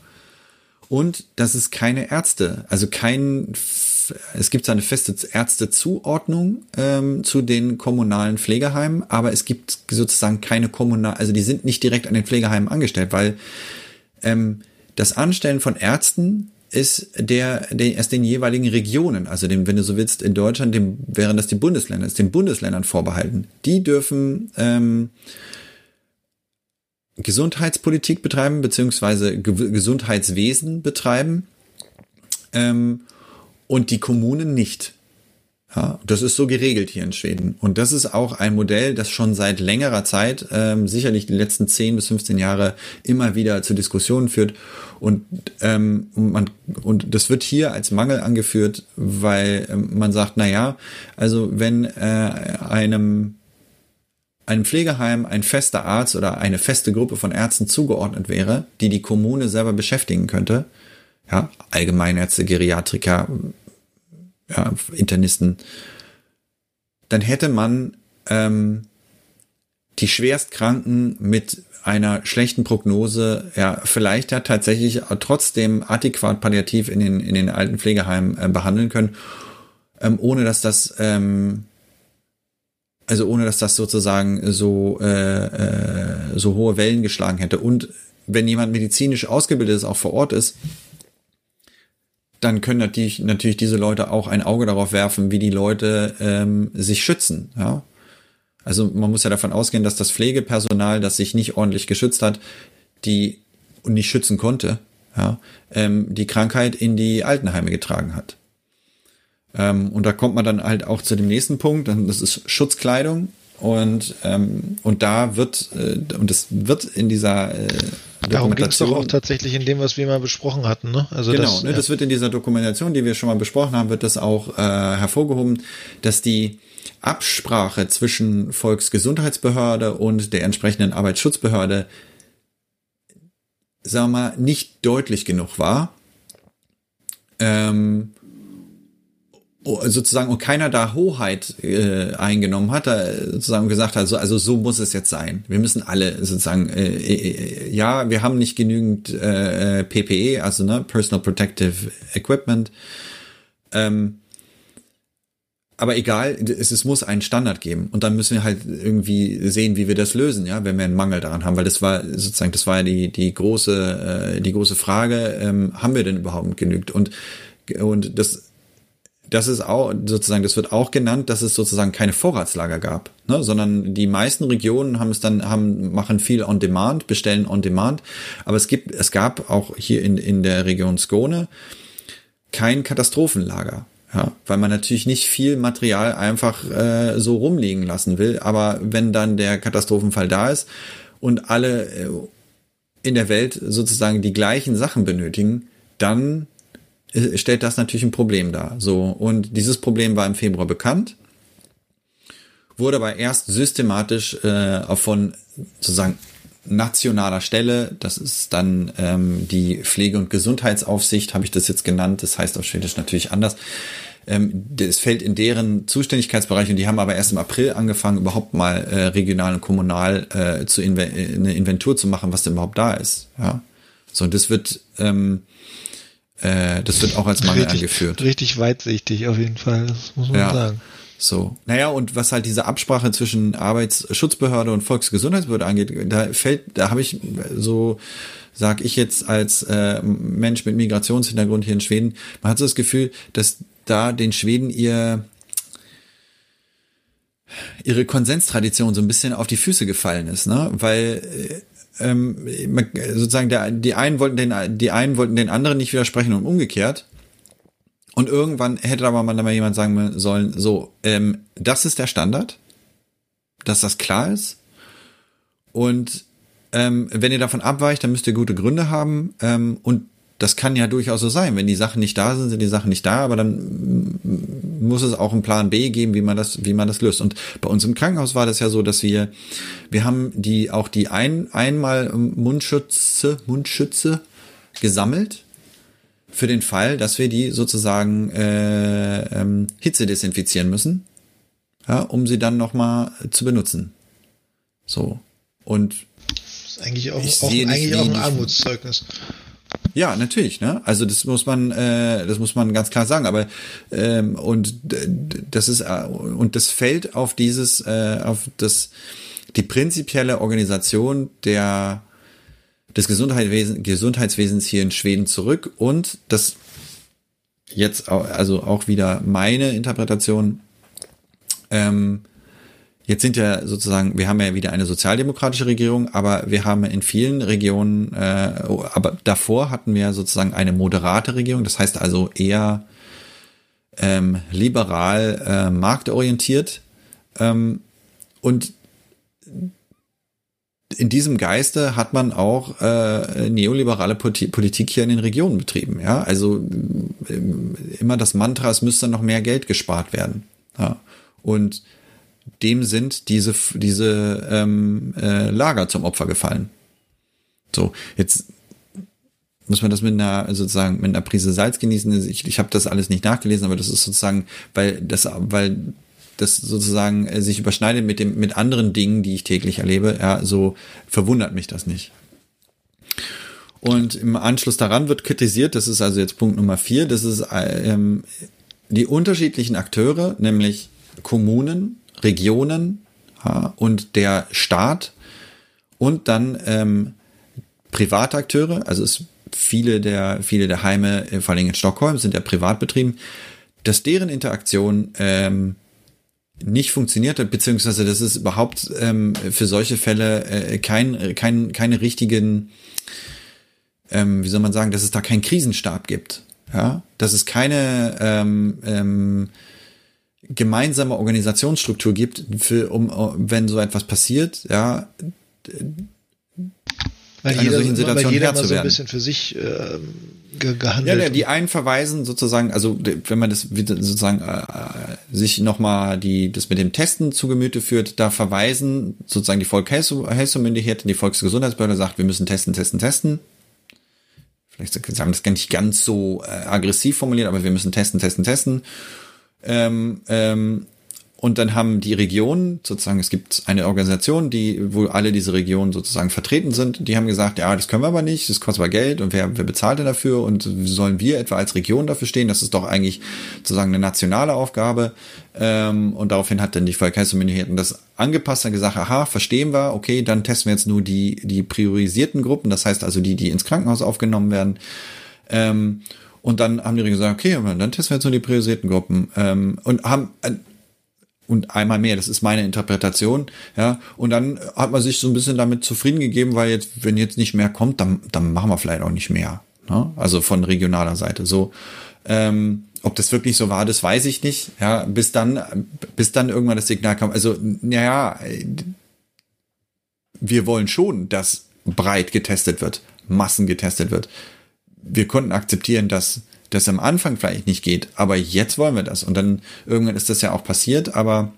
Und dass es keine Ärzte, also kein, es gibt eine feste Ärztezuordnung ähm, zu den kommunalen Pflegeheimen, aber es gibt sozusagen keine kommunal, also die sind nicht direkt an den Pflegeheimen angestellt, weil ähm, das Anstellen von Ärzten ist der, der erst den jeweiligen Regionen, also dem, wenn du so willst, in Deutschland, dem wären das die Bundesländer, ist den Bundesländern vorbehalten. Die dürfen ähm, Gesundheitspolitik betreiben, beziehungsweise Ge Gesundheitswesen betreiben ähm, und die Kommunen nicht. Ja, das ist so geregelt hier in Schweden. Und das ist auch ein Modell, das schon seit längerer Zeit, ähm, sicherlich die letzten 10 bis 15 Jahre, immer wieder zu Diskussionen führt. Und, ähm, man, und das wird hier als Mangel angeführt, weil ähm, man sagt, na ja, also wenn äh, einem einem Pflegeheim ein fester Arzt oder eine feste Gruppe von Ärzten zugeordnet wäre, die die Kommune selber beschäftigen könnte, ja, Allgemeinärzte, Geriatriker, ja, Internisten, dann hätte man ähm, die Schwerstkranken mit einer schlechten Prognose ja vielleicht ja tatsächlich trotzdem adäquat palliativ in den in den alten Pflegeheimen äh, behandeln können, ähm, ohne dass das ähm, also ohne dass das sozusagen so äh, äh, so hohe Wellen geschlagen hätte. Und wenn jemand medizinisch ausgebildet ist, auch vor Ort ist, dann können natürlich, natürlich diese Leute auch ein Auge darauf werfen, wie die Leute ähm, sich schützen. Ja? Also man muss ja davon ausgehen, dass das Pflegepersonal, das sich nicht ordentlich geschützt hat, die und nicht schützen konnte, ja, ähm, die Krankheit in die Altenheime getragen hat. Ähm, und da kommt man dann halt auch zu dem nächsten Punkt, das ist Schutzkleidung. Und, ähm, und da wird, äh, und das wird in dieser äh, Darum ging es doch auch tatsächlich in dem, was wir mal besprochen hatten. Ne? Also genau, das, ne, ja. das wird in dieser Dokumentation, die wir schon mal besprochen haben, wird das auch äh, hervorgehoben, dass die Absprache zwischen Volksgesundheitsbehörde und der entsprechenden Arbeitsschutzbehörde, sagen wir mal, nicht deutlich genug war. Ähm, sozusagen und keiner da Hoheit äh, eingenommen hat, da sozusagen gesagt hat, so, also so muss es jetzt sein. Wir müssen alle sozusagen, äh, äh, ja, wir haben nicht genügend äh, PPE, also ne, Personal Protective Equipment. Ähm, aber egal, es, es muss einen Standard geben und dann müssen wir halt irgendwie sehen, wie wir das lösen, ja, wenn wir einen Mangel daran haben, weil das war sozusagen, das war ja die die große äh, die große Frage, ähm, haben wir denn überhaupt genügt und und das das ist auch sozusagen, das wird auch genannt, dass es sozusagen keine Vorratslager gab, ne, sondern die meisten Regionen haben es dann, haben, machen viel on demand, bestellen on demand. Aber es gibt, es gab auch hier in, in der Region Skone kein Katastrophenlager. Ja, weil man natürlich nicht viel Material einfach äh, so rumliegen lassen will. Aber wenn dann der Katastrophenfall da ist und alle äh, in der Welt sozusagen die gleichen Sachen benötigen, dann äh, stellt das natürlich ein Problem dar. So, und dieses Problem war im Februar bekannt, wurde aber erst systematisch äh, von sozusagen nationaler Stelle, das ist dann ähm, die Pflege- und Gesundheitsaufsicht, habe ich das jetzt genannt, das heißt auf Schwedisch natürlich anders. Ähm, das fällt in deren Zuständigkeitsbereich und die haben aber erst im April angefangen, überhaupt mal äh, regional und kommunal äh, zu inve eine Inventur zu machen, was denn überhaupt da ist. Ja, so und das wird ähm, äh, das wird auch als Mangel richtig, angeführt. Richtig weitsichtig auf jeden Fall, das muss man Ja. sagen. So. Naja, und was halt diese Absprache zwischen Arbeitsschutzbehörde und Volksgesundheitsbehörde angeht, da fällt, da habe ich so, sag ich jetzt als äh, Mensch mit Migrationshintergrund hier in Schweden, man hat so das Gefühl, dass da den Schweden ihr ihre Konsenstradition so ein bisschen auf die Füße gefallen ist, ne? Weil äh, ähm, sozusagen der, die einen wollten den, die einen wollten den anderen nicht widersprechen und umgekehrt. Und irgendwann hätte aber mal, mal jemand sagen sollen, so, ähm, das ist der Standard, dass das klar ist. Und ähm, wenn ihr davon abweicht, dann müsst ihr gute Gründe haben. Ähm, und das kann ja durchaus so sein. Wenn die Sachen nicht da sind, sind die Sachen nicht da, aber dann muss es auch einen Plan B geben, wie man das, wie man das löst. Und bei uns im Krankenhaus war das ja so, dass wir, wir haben die auch die ein, einmal Mundschütze, Mundschütze gesammelt für den Fall, dass wir die sozusagen äh, ähm, Hitze desinfizieren müssen, ja, um sie dann noch mal zu benutzen. So und Das ist eigentlich auch, auch, eigentlich auch ein Armutszeugnis. Ja, natürlich, ne? Also das muss man, äh, das muss man ganz klar sagen. Aber ähm, und das ist äh, und das fällt auf dieses, äh, auf das die prinzipielle Organisation der des Gesundheitswesen, Gesundheitswesens hier in Schweden zurück und das jetzt also auch wieder meine Interpretation. Ähm, Jetzt sind ja sozusagen, wir haben ja wieder eine sozialdemokratische Regierung, aber wir haben in vielen Regionen, äh, aber davor hatten wir sozusagen eine moderate Regierung, das heißt also eher ähm, liberal äh, marktorientiert. Ähm, und in diesem Geiste hat man auch äh, neoliberale Poli- Politik hier in den Regionen betrieben. Ja, also ähm, immer das Mantra, es müsste noch mehr Geld gespart werden. Ja. Und dem sind diese, diese ähm, äh, Lager zum Opfer gefallen. So, jetzt muss man das mit einer sozusagen mit einer Prise Salz genießen. Ich, ich habe das alles nicht nachgelesen, aber das ist sozusagen, weil das, weil das sozusagen äh, sich überschneidet mit dem mit anderen Dingen, die ich täglich erlebe. Ja, so verwundert mich das nicht. Und im Anschluss daran wird kritisiert, das ist also jetzt Punkt Nummer vier, das ist ähm, die unterschiedlichen Akteure, nämlich Kommunen, Regionen ja, und der Staat und dann ähm, private Akteure, also es viele der viele der Heime, äh, vor allem in Stockholm, sind ja privat betrieben, dass deren Interaktion ähm, nicht funktioniert hat, beziehungsweise dass es überhaupt ähm, für solche Fälle äh, kein, kein, keine richtigen, ähm, wie soll man sagen, dass es da keinen Krisenstab gibt. Ja, dass es keine ähm, ähm, gemeinsame Organisationsstruktur gibt, für, um, wenn so etwas passiert, ja, Weil einer jeder, solchen weil Situation jeder Herr mal so ein bisschen für sich ähm, ge Ja, gehandelt. ja, die einen verweisen sozusagen, also wenn man das sozusagen äh, äh, sich nochmal die das mit dem Testen zu Gemüte führt, da verweisen sozusagen die Volkshelfermyndigkeit, die Volksgesundheitsbehörde sagt, wir müssen testen, testen, testen. Vielleicht sagen das gar nicht ganz so äh, aggressiv formuliert, aber wir müssen testen, testen, testen. Ähm, ähm, und dann haben die Regionen, sozusagen, es gibt eine Organisation, die, wo alle diese Regionen sozusagen vertreten sind, die haben gesagt, ja, das können wir aber nicht, das kostet aber Geld und wer, wer bezahlt denn dafür und sollen wir etwa als Region dafür stehen? Das ist doch eigentlich sozusagen eine nationale Aufgabe. Ähm, und daraufhin hat dann die Volkshelfermyndigheten das angepasst und gesagt, aha, verstehen wir, okay, dann testen wir jetzt nur die, die priorisierten Gruppen, das heißt also die, die ins Krankenhaus aufgenommen werden. Und dann haben die gesagt, okay, dann testen wir jetzt nur die priorisierten Gruppen. Ähm, und haben, äh, und einmal mehr, das ist meine Interpretation, ja, und dann hat man sich so ein bisschen damit zufrieden gegeben, weil jetzt, wenn jetzt nicht mehr kommt, dann, dann machen wir vielleicht auch nicht mehr, ne? also von regionaler Seite, so, ähm, ob das wirklich so war, das weiß ich nicht, ja, bis dann, bis dann irgendwann das Signal kam, also, naja, wir wollen schon, dass breit getestet wird, Massen getestet wird. Wir konnten akzeptieren, dass das am Anfang vielleicht nicht geht, aber jetzt wollen wir das. Und dann irgendwann ist das ja auch passiert, aber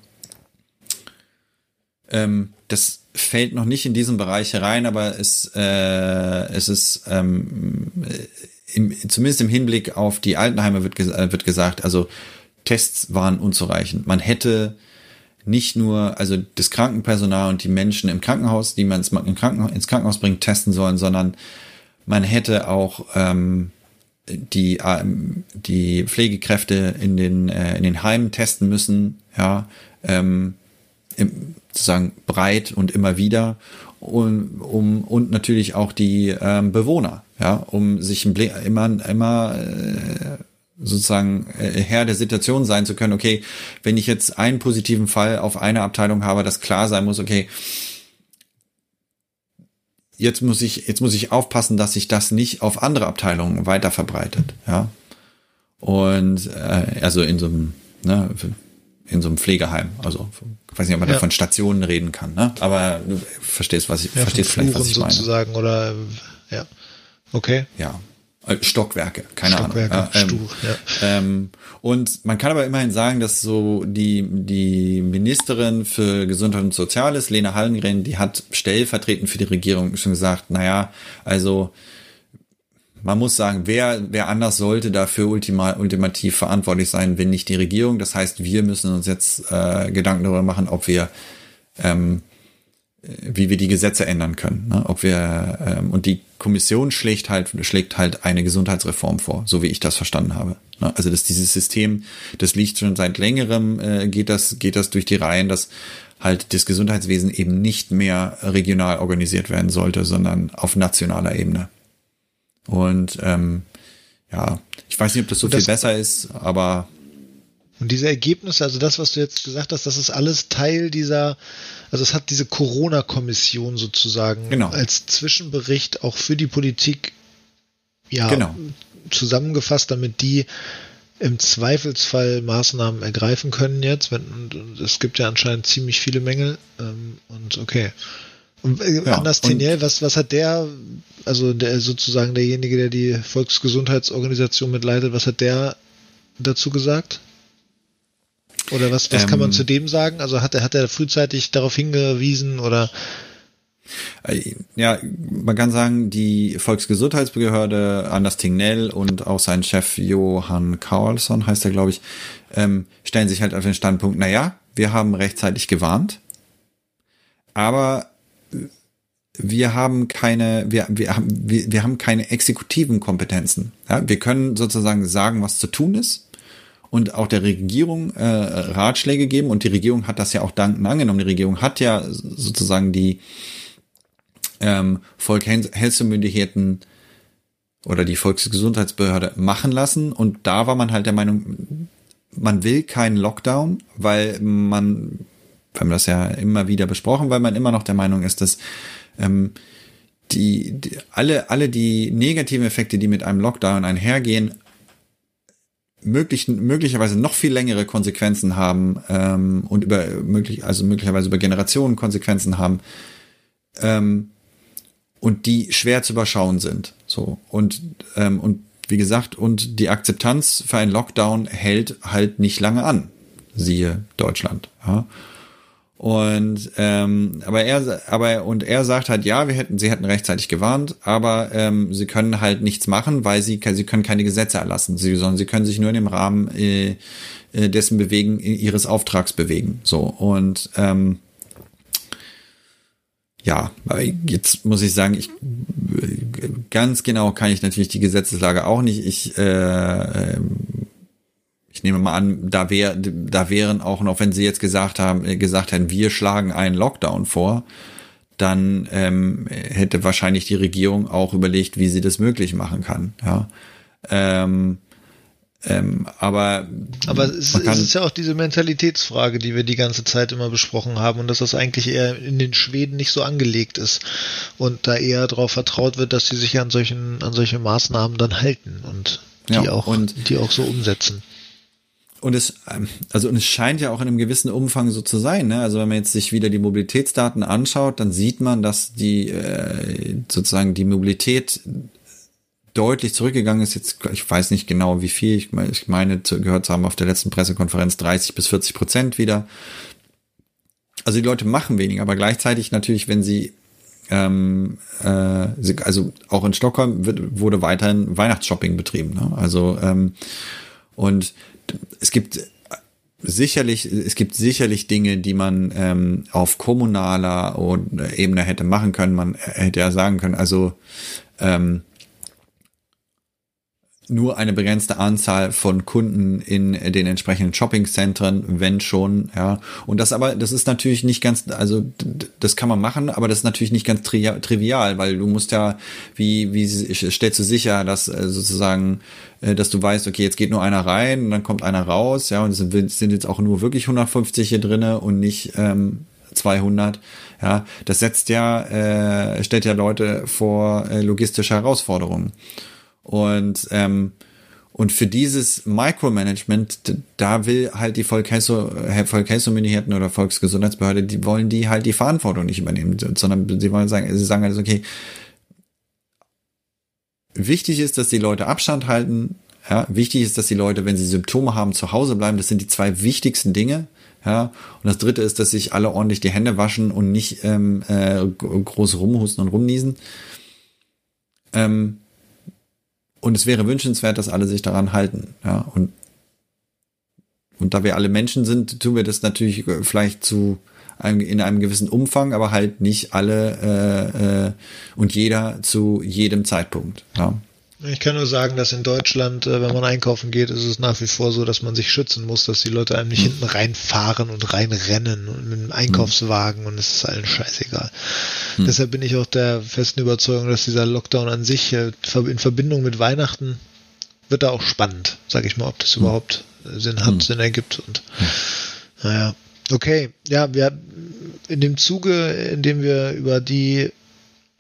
ähm, das fällt noch nicht in diesen Bereich herein, aber es, äh, es ist ähm, im, zumindest im Hinblick auf die Altenheime wird, wird gesagt, also Tests waren unzureichend. Man hätte nicht nur, also das Krankenpersonal und die Menschen im Krankenhaus, die man ins Krankenhaus, ins Krankenhaus bringt, testen sollen, sondern man hätte auch ähm, die, ähm, die Pflegekräfte in den, äh, in den Heimen testen müssen, ja, ähm, im, sozusagen breit und immer wieder um, um und natürlich auch die ähm, Bewohner, ja, um sich immer immer äh, sozusagen äh, Herr der Situation sein zu können. Okay, wenn ich jetzt einen positiven Fall auf einer Abteilung habe, dass klar sein muss, okay, jetzt muss ich jetzt muss ich aufpassen, dass sich das nicht auf andere Abteilungen weiter verbreitet, ja. Und äh, also in so einem ne, in so einem Pflegeheim. Also ich weiß nicht, ob man ja. da von Stationen reden kann, ne? Aber du verstehst, was ich ja, verstehst vielleicht, was ich meine. sozusagen oder ja. Okay. Ja. Äh, Stockwerke, keine Stockwerke, Ahnung. Ähm, Stuch, ja. Ähm, und man kann aber immerhin sagen, dass so die, die Ministerin für Gesundheit und Soziales, Lena Hallengren, die hat stellvertretend für die Regierung schon gesagt, naja, also man muss sagen, wer, wer anders sollte dafür ultima, ultimativ verantwortlich sein, wenn nicht die Regierung. Das heißt, wir müssen uns jetzt äh, Gedanken darüber machen, ob wir, ähm, wie wir die Gesetze ändern können. Ne? Ob wir ähm, und die Kommission schlägt halt schlägt halt eine Gesundheitsreform vor, so wie ich das verstanden habe. Ne? Also dass dieses System, das liegt schon seit längerem, äh, geht das geht das durch die Reihen, dass halt das Gesundheitswesen eben nicht mehr regional organisiert werden sollte, sondern auf nationaler Ebene. Und ähm, ja, ich weiß nicht, ob das so das, viel besser ist, aber. Und diese Ergebnisse, also das, was du jetzt gesagt hast, das ist alles Teil dieser, also es hat diese Corona-Kommission sozusagen genau. als Zwischenbericht auch für die Politik ja genau. zusammengefasst, damit die im Zweifelsfall Maßnahmen ergreifen können jetzt. Wenn, und es gibt ja anscheinend ziemlich viele Mängel. Ähm, und okay. Und äh, ja, Anders Teniel, was, was hat der, also der sozusagen derjenige, der die Volksgesundheitsorganisation mitleitet, was hat der dazu gesagt? Oder was, was ähm, kann man ähm. zu dem sagen? Also hat er, hat er frühzeitig darauf hingewiesen oder? Äh, ja, man kann sagen, die Volksgesundheitsbehörde, Anders Tingnell und auch sein Chef Johann Carlsson heißt er, glaube ich, ähm, stellen sich halt auf den Standpunkt, naja, wir haben rechtzeitig gewarnt, aber wir haben keine, wir, wir, haben, wir, wir haben keine exekutiven Kompetenzen. Ja, wir können sozusagen sagen, was zu tun ist und auch der Regierung äh, Ratschläge geben und die Regierung hat das ja auch dankend angenommen. Die Regierung hat ja sozusagen die ähm, Volkshelsemyndigheten oder die Volksgesundheitsbehörde machen lassen und da war man halt der Meinung, man will keinen Lockdown, weil man, wir haben das ja immer wieder besprochen, weil man immer noch der Meinung ist, dass ähm, die, die, alle, alle die negativen Effekte, die mit einem Lockdown einhergehen, möglich, möglicherweise noch viel längere Konsequenzen haben ähm, und über möglich, also möglicherweise über Generationen Konsequenzen haben ähm, und die schwer zu überschauen sind. So und ähm, und wie gesagt und die Akzeptanz für einen Lockdown hält halt nicht lange an. Siehe Deutschland. Ja. Und ähm, aber er aber und er sagt halt ja, wir hätten sie hätten rechtzeitig gewarnt, aber ähm, sie können halt nichts machen, weil sie sie können keine Gesetze erlassen, sie sondern sie können sich nur in dem Rahmen äh, äh dessen bewegen ihres Auftrags bewegen. So und ähm, ja, jetzt muss ich sagen, ich ganz genau kann ich natürlich die Gesetzeslage auch nicht. Ich äh, ähm, ich nehme mal an, da wäre, da wären auch noch, wenn sie jetzt gesagt haben, äh, gesagt hätten, wir schlagen einen Lockdown vor, dann ähm, hätte wahrscheinlich die Regierung auch überlegt, wie sie das möglich machen kann. Ja. Ähm, ähm, aber aber es, es, ist ja auch diese Mentalitätsfrage, die wir die ganze Zeit immer besprochen haben und dass das eigentlich eher in den Schweden nicht so angelegt ist und da eher darauf vertraut wird, dass sie sich an solchen an solche Maßnahmen dann halten und die ja, auch und die auch so umsetzen. Und es, ähm, also und es scheint ja auch in einem gewissen Umfang so zu sein. Ne? Also wenn man jetzt sich wieder die Mobilitätsdaten anschaut, dann sieht man, dass die äh, sozusagen die Mobilität deutlich zurückgegangen ist. Jetzt, ich weiß nicht genau wie viel, ich meine, ich meine gehört zu haben auf der letzten Pressekonferenz 30 bis 40 Prozent wieder. Also die Leute machen weniger, aber gleichzeitig natürlich, wenn sie ähm, äh, also auch in Stockholm wird, wurde weiterhin Weihnachtsshopping betrieben. Ne? Also ähm, und es gibt sicherlich, es gibt sicherlich Dinge, die man ähm, auf kommunaler Ebene hätte machen können. Man hätte ja sagen können, also ähm, nur eine begrenzte Anzahl von Kunden in den entsprechenden Shoppingzentren, wenn schon, ja. Und das aber, das ist natürlich nicht ganz, also das kann man machen, aber das ist natürlich nicht ganz tri trivial, weil du musst ja, wie, wie stellst du sicher, dass äh, sozusagen, äh, dass du weißt, okay, jetzt geht nur einer rein und dann kommt einer raus, ja, und es sind, jetzt auch nur wirklich 150 hier drinne und nicht ähm, 200. Ja, das setzt ja, äh, stellt ja Leute vor äh, logistische Herausforderungen. Und, ähm, und für dieses Micromanagement, da will halt die Volksheilsmyndigkeiten oder Volksgesundheitsbehörde, die wollen die halt die Verantwortung nicht übernehmen, sondern sie wollen sagen, sie sagen halt, okay, wichtig ist, dass die Leute Abstand halten. Ja, wichtig ist, dass die Leute, wenn sie Symptome haben, zu Hause bleiben. Das sind die zwei wichtigsten Dinge. Ja, und das dritte ist, dass sich alle ordentlich die Hände waschen und nicht ähm, äh, groß rumhusten und rumniesen. Ähm, und es wäre wünschenswert, dass alle sich daran halten. Ja, und, und da wir alle Menschen sind, tun wir das natürlich äh, vielleicht zu einem, in einem gewissen Umfang, aber halt nicht alle äh, äh, und jeder zu jedem Zeitpunkt. Ja. Ich kann nur sagen, dass in Deutschland, äh, wenn man einkaufen geht, ist es nach wie vor so, dass man sich schützen muss, dass die Leute einem nicht hm. hinten reinfahren und reinrennen und mit einem Einkaufswagen und es ist allen scheißegal. Hm. Deshalb bin ich auch der festen Überzeugung, dass dieser Lockdown an sich äh, in Verbindung mit Weihnachten wird da auch spannend, sag ich mal, ob das hm. überhaupt äh, Sinn hat, hm. Sinn ergibt und hm. naja. Okay, ja, wir in dem Zuge, in dem wir über die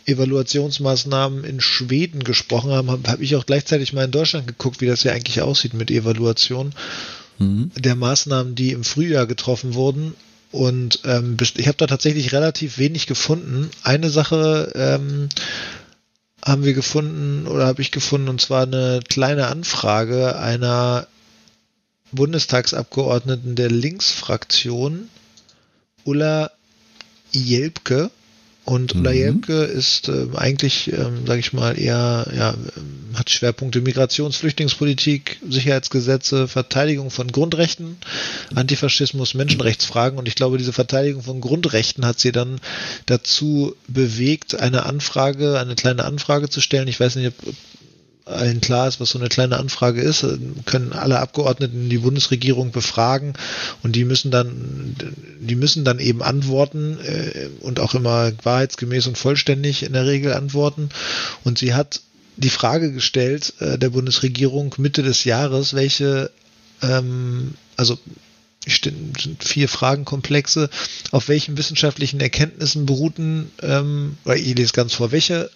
Evaluationsmaßnahmen in Schweden gesprochen haben, habe hab ich auch gleichzeitig mal in Deutschland geguckt, wie das hier eigentlich aussieht mit Evaluation mhm. der Maßnahmen, die im Frühjahr getroffen wurden. Und ähm, ich habe da tatsächlich relativ wenig gefunden. Eine Sache ähm, haben wir gefunden oder habe ich gefunden, und zwar eine kleine Anfrage einer Bundestagsabgeordneten der Linksfraktion, Ulla Jelpke, und mhm. Lajemke ist äh, eigentlich, ähm, sage ich mal, eher, ja, hat Schwerpunkte Migrations-, Flüchtlingspolitik, Sicherheitsgesetze, Verteidigung von Grundrechten, Antifaschismus, Menschenrechtsfragen. Und ich glaube, diese Verteidigung von Grundrechten hat sie dann dazu bewegt, eine Anfrage, eine kleine Anfrage zu stellen. Ich weiß nicht, ob allen klar ist, was so eine kleine Anfrage ist, können alle Abgeordneten die Bundesregierung befragen und die müssen dann, die müssen dann eben antworten äh, und auch immer wahrheitsgemäß und vollständig in der Regel antworten. Und sie hat die Frage gestellt äh, der Bundesregierung Mitte des Jahres, welche, ähm, also sind vier Fragenkomplexe, auf welchen wissenschaftlichen Erkenntnissen beruhten, ähm, oder ich lese ganz vor, welche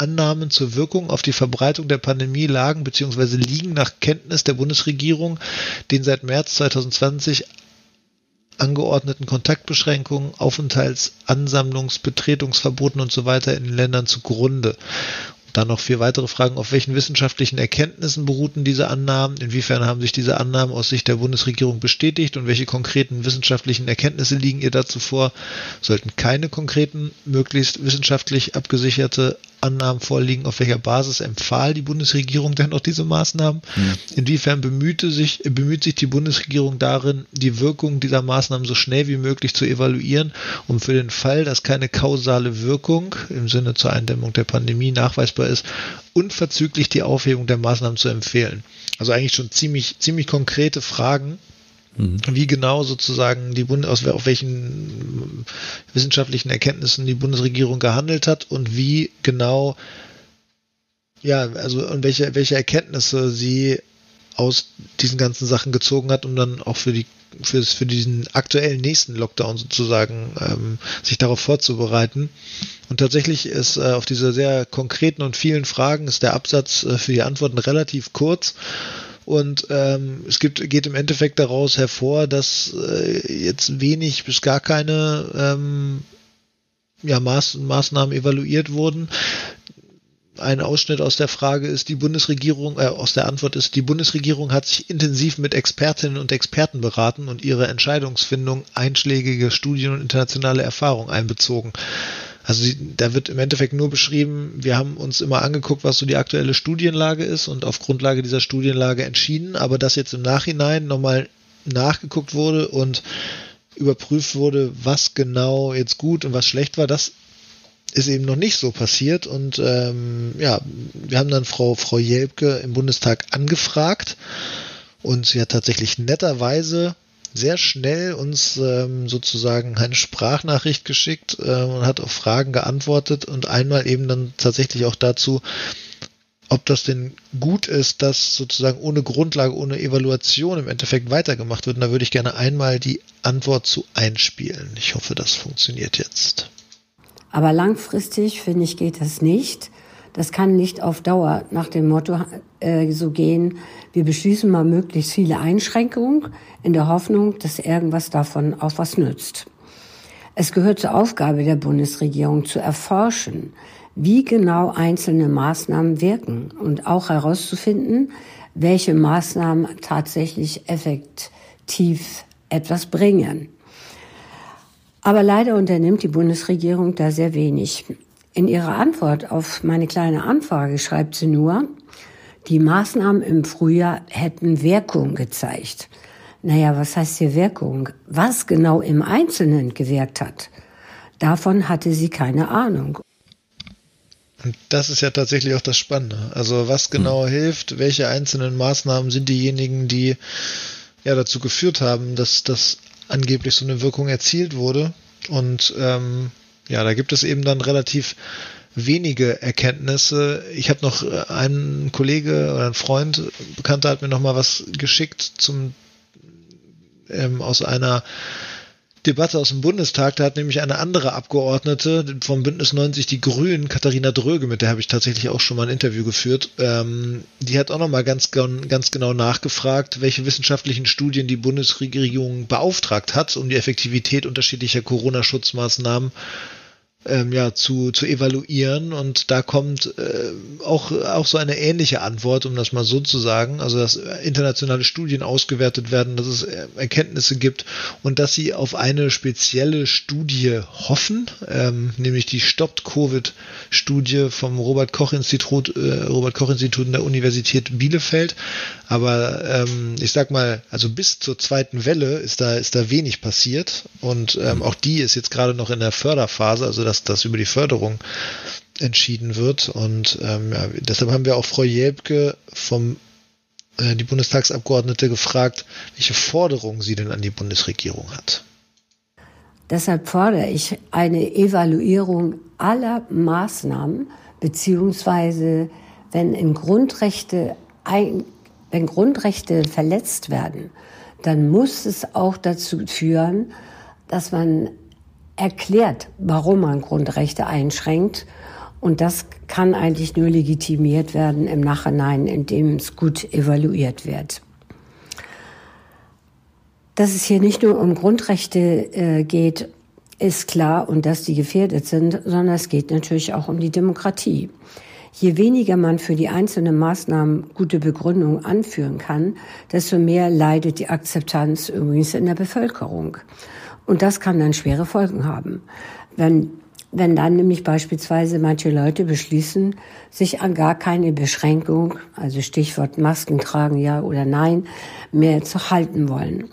Annahmen zur Wirkung auf die Verbreitung der Pandemie lagen bzw. liegen nach Kenntnis der Bundesregierung den seit März 2020 angeordneten Kontaktbeschränkungen, Aufenthalts-, Ansammlungs-, Betretungsverboten und so weiter in den Ländern zugrunde. Dann noch vier weitere Fragen. Auf welchen wissenschaftlichen Erkenntnissen beruhten diese Annahmen? Inwiefern haben sich diese Annahmen aus Sicht der Bundesregierung bestätigt? Und welche konkreten wissenschaftlichen Erkenntnisse liegen ihr dazu vor? Sollten keine konkreten, möglichst wissenschaftlich abgesicherte Annahmen vorliegen, auf welcher Basis empfahl die Bundesregierung denn noch diese Maßnahmen? Mhm. Inwiefern bemühte sich, bemüht sich die Bundesregierung darin, die Wirkung dieser Maßnahmen so schnell wie möglich zu evaluieren, um für den Fall, dass keine kausale Wirkung im Sinne zur Eindämmung der Pandemie nachweisbar ist, unverzüglich die Aufhebung der Maßnahmen zu empfehlen? Also eigentlich schon ziemlich, ziemlich konkrete Fragen, Mhm. Wie genau sozusagen die Bund aus auf welchen wissenschaftlichen Erkenntnissen die Bundesregierung gehandelt hat und wie genau ja, also und welche, welche Erkenntnisse sie aus diesen ganzen Sachen gezogen hat, um dann auch für die für, für diesen aktuellen nächsten Lockdown sozusagen ähm, sich darauf vorzubereiten. Und tatsächlich ist äh, auf diese sehr konkreten und vielen Fragen ist der Absatz äh, für die Antworten relativ kurz und ähm, es gibt, geht im Endeffekt daraus hervor, dass äh, jetzt wenig bis gar keine ähm, ja, Maß, Maßnahmen evaluiert wurden. Ein Ausschnitt aus der Frage ist, die Bundesregierung, äh, aus der Antwort ist, die Bundesregierung hat sich intensiv mit Expertinnen und Experten beraten und ihre Entscheidungsfindung einschlägige Studien und internationale Erfahrung einbezogen. Also da wird im Endeffekt nur beschrieben, wir haben uns immer angeguckt, was so die aktuelle Studienlage ist und auf Grundlage dieser Studienlage entschieden, aber dass jetzt im Nachhinein nochmal nachgeguckt wurde und überprüft wurde, was genau jetzt gut und was schlecht war, das ist eben noch nicht so passiert. Und ähm, ja, wir haben dann Frau, Frau Jelbke im Bundestag angefragt und sie hat tatsächlich netterweise sehr schnell uns ähm, sozusagen eine Sprachnachricht geschickt äh, und hat auf Fragen geantwortet und einmal eben dann tatsächlich auch dazu, ob das denn gut ist, dass sozusagen ohne Grundlage, ohne Evaluation im Endeffekt weitergemacht wird. Und da würde ich gerne einmal die Antwort zu einspielen. Ich hoffe, das funktioniert jetzt. Aber langfristig, finde ich, geht das nicht. Das kann nicht auf Dauer nach dem Motto äh, so gehen, wir beschließen mal möglichst viele Einschränkungen in der Hoffnung, dass irgendwas davon auch was nützt. Es gehört zur Aufgabe der Bundesregierung zu erforschen, wie genau einzelne Maßnahmen wirken und auch herauszufinden, welche Maßnahmen tatsächlich effektiv etwas bringen. Aber leider unternimmt die Bundesregierung da sehr wenig. In ihrer Antwort auf meine kleine Anfrage schreibt sie nur, die Maßnahmen im Frühjahr hätten Wirkung gezeigt. Naja, was heißt hier Wirkung? Was genau im Einzelnen gewirkt hat, davon hatte sie keine Ahnung. Und das ist ja tatsächlich auch das Spannende. Also was genau hm. hilft, welche einzelnen Maßnahmen sind diejenigen, die ja dazu geführt haben, dass das angeblich so eine Wirkung erzielt wurde. Und ähm, ja, da gibt es eben dann relativ wenige Erkenntnisse. Ich habe noch äh, einen Kollege oder einen Freund, Bekannter hat mir noch mal was geschickt zum ähm, aus einer Debatte aus dem Bundestag. Da hat nämlich eine andere Abgeordnete vom Bündnis 90 Die Grünen, Katharina Dröge, mit der habe ich tatsächlich auch schon mal ein Interview geführt. Ähm, die hat auch noch mal ganz, ganz genau nachgefragt, welche wissenschaftlichen Studien die Bundesregierung beauftragt hat, um die Effektivität unterschiedlicher Corona-Schutzmaßnahmen ähm, ja, zu, zu evaluieren. Und da kommt äh, auch, auch so eine ähnliche Antwort, um das mal so zu sagen. Also, dass internationale Studien ausgewertet werden, dass es äh, Erkenntnisse gibt und dass sie auf eine spezielle Studie hoffen, ähm, nämlich die Stoppt Covid-Studie vom Robert Koch-Institut, äh, Robert Koch-Institut der Universität Bielefeld. Aber ähm, ich sag mal, also bis zur zweiten Welle ist da, ist da wenig passiert. Und ähm, auch die ist jetzt gerade noch in der Förderphase, also dass das über die Förderung entschieden wird. Und ähm, ja, deshalb haben wir auch Frau Jelbke vom äh, die Bundestagsabgeordnete gefragt, welche Forderungen sie denn an die Bundesregierung hat. Deshalb fordere ich eine Evaluierung aller Maßnahmen, beziehungsweise wenn in Grundrechte ein, wenn Grundrechte verletzt werden, dann muss es auch dazu führen, dass man erklärt, warum man Grundrechte einschränkt. Und das kann eigentlich nur legitimiert werden im Nachhinein, indem es gut evaluiert wird. Dass es hier nicht nur um Grundrechte äh, geht, ist klar und dass die gefährdet sind, sondern es geht natürlich auch um die Demokratie. Je weniger man für die einzelnen Maßnahmen gute Begründungen anführen kann, desto mehr leidet die Akzeptanz übrigens in der Bevölkerung. Und das kann dann schwere Folgen haben. Wenn, wenn dann nämlich beispielsweise manche Leute beschließen, sich an gar keine Beschränkung, also Stichwort Masken tragen, ja oder nein, mehr zu halten wollen.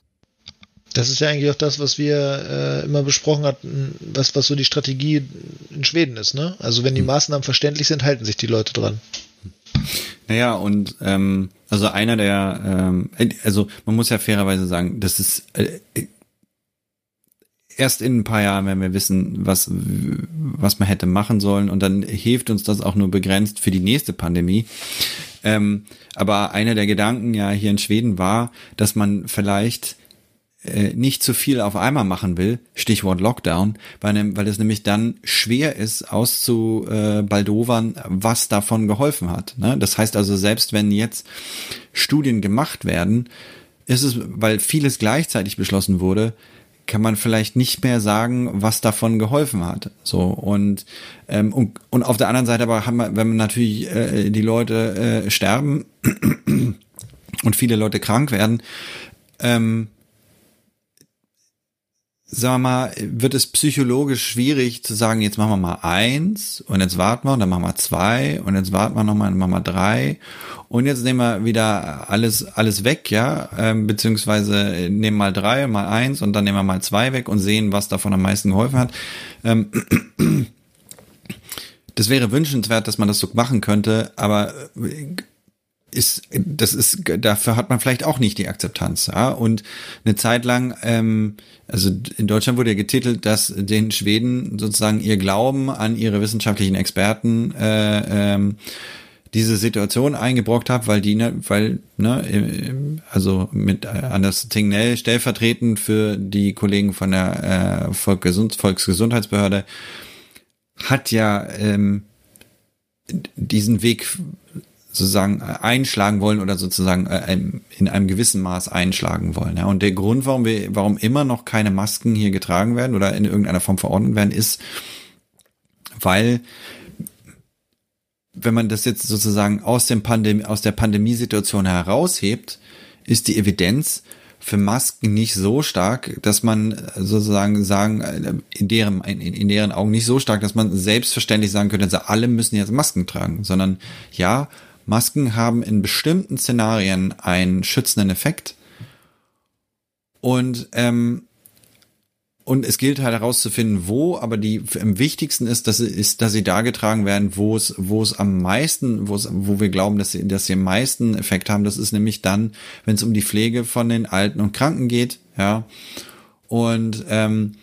Das ist ja eigentlich auch das, was wir äh, immer besprochen hatten, was, was so die Strategie in Schweden ist. Ne? Also wenn die hm. Maßnahmen verständlich sind, halten sich die Leute dran. Naja, und ähm, also einer der, ähm, also man muss ja fairerweise sagen, das ist, äh, erst in ein paar Jahren werden wir wissen, was, was man hätte machen sollen und dann hilft uns das auch nur begrenzt für die nächste Pandemie. Ähm, aber einer der Gedanken ja hier in Schweden war, dass man vielleicht äh, nicht zu viel auf einmal machen will, Stichwort Lockdown, weil, weil es nämlich dann schwer ist auszubaldowern, was davon geholfen hat. Ne? Das heißt also, selbst wenn jetzt Studien gemacht werden, ist es, weil vieles gleichzeitig beschlossen wurde, kann man vielleicht nicht mehr sagen, was davon geholfen hat. So und ähm, und, und auf der anderen Seite aber haben wir, wenn man natürlich äh, die Leute äh, sterben und viele Leute krank werden, ähm, sagen wir mal, wird es psychologisch schwierig zu sagen, jetzt machen wir mal eins und jetzt warten wir und dann machen wir zwei und jetzt warten wir nochmal und machen wir drei und jetzt nehmen wir wieder alles, alles weg, ja, ähm, beziehungsweise nehmen mal drei, mal eins und dann nehmen wir mal zwei weg und sehen, was davon am meisten geholfen hat. Ähm, das wäre wünschenswert, dass man das so machen könnte, aber äh, ist, das ist, dafür hat man vielleicht auch nicht die Akzeptanz. Ja? Und eine Zeit lang, ähm, also in Deutschland wurde ja getitelt, dass den Schweden sozusagen ihr Glauben an ihre wissenschaftlichen Experten äh, ähm, diese Situation eingebrockt hat, weil die, ne, weil, ne, also mit Anders Tingnell stellvertretend für die Kollegen von der äh, Volksgesund Volksgesundheitsbehörde hat ja ähm, diesen Weg sozusagen einschlagen wollen oder sozusagen äh, in einem gewissen Maß einschlagen wollen. Und der Grund, warum wir, warum immer noch keine Masken hier getragen werden oder in irgendeiner Form verordnet werden, ist, weil wenn man das jetzt sozusagen aus dem Pandemie, aus der Pandemiesituation heraushebt, ist die Evidenz für Masken nicht so stark, dass man sozusagen sagen, in deren, in, in deren Augen nicht so stark, dass man selbstverständlich sagen könnte, also alle müssen jetzt Masken tragen, sondern ja, Masken haben in bestimmten Szenarien einen schützenden Effekt. Und ähm, und es gilt halt herauszufinden, wo, aber die am wichtigsten ist, dass, ist, dass sie da getragen werden, wo es, wo es am meisten, wo es, wo wir glauben, dass sie, dass sie am meisten Effekt haben. Das ist nämlich dann, wenn es um die Pflege von den Alten und Kranken geht, ja. Und ähm,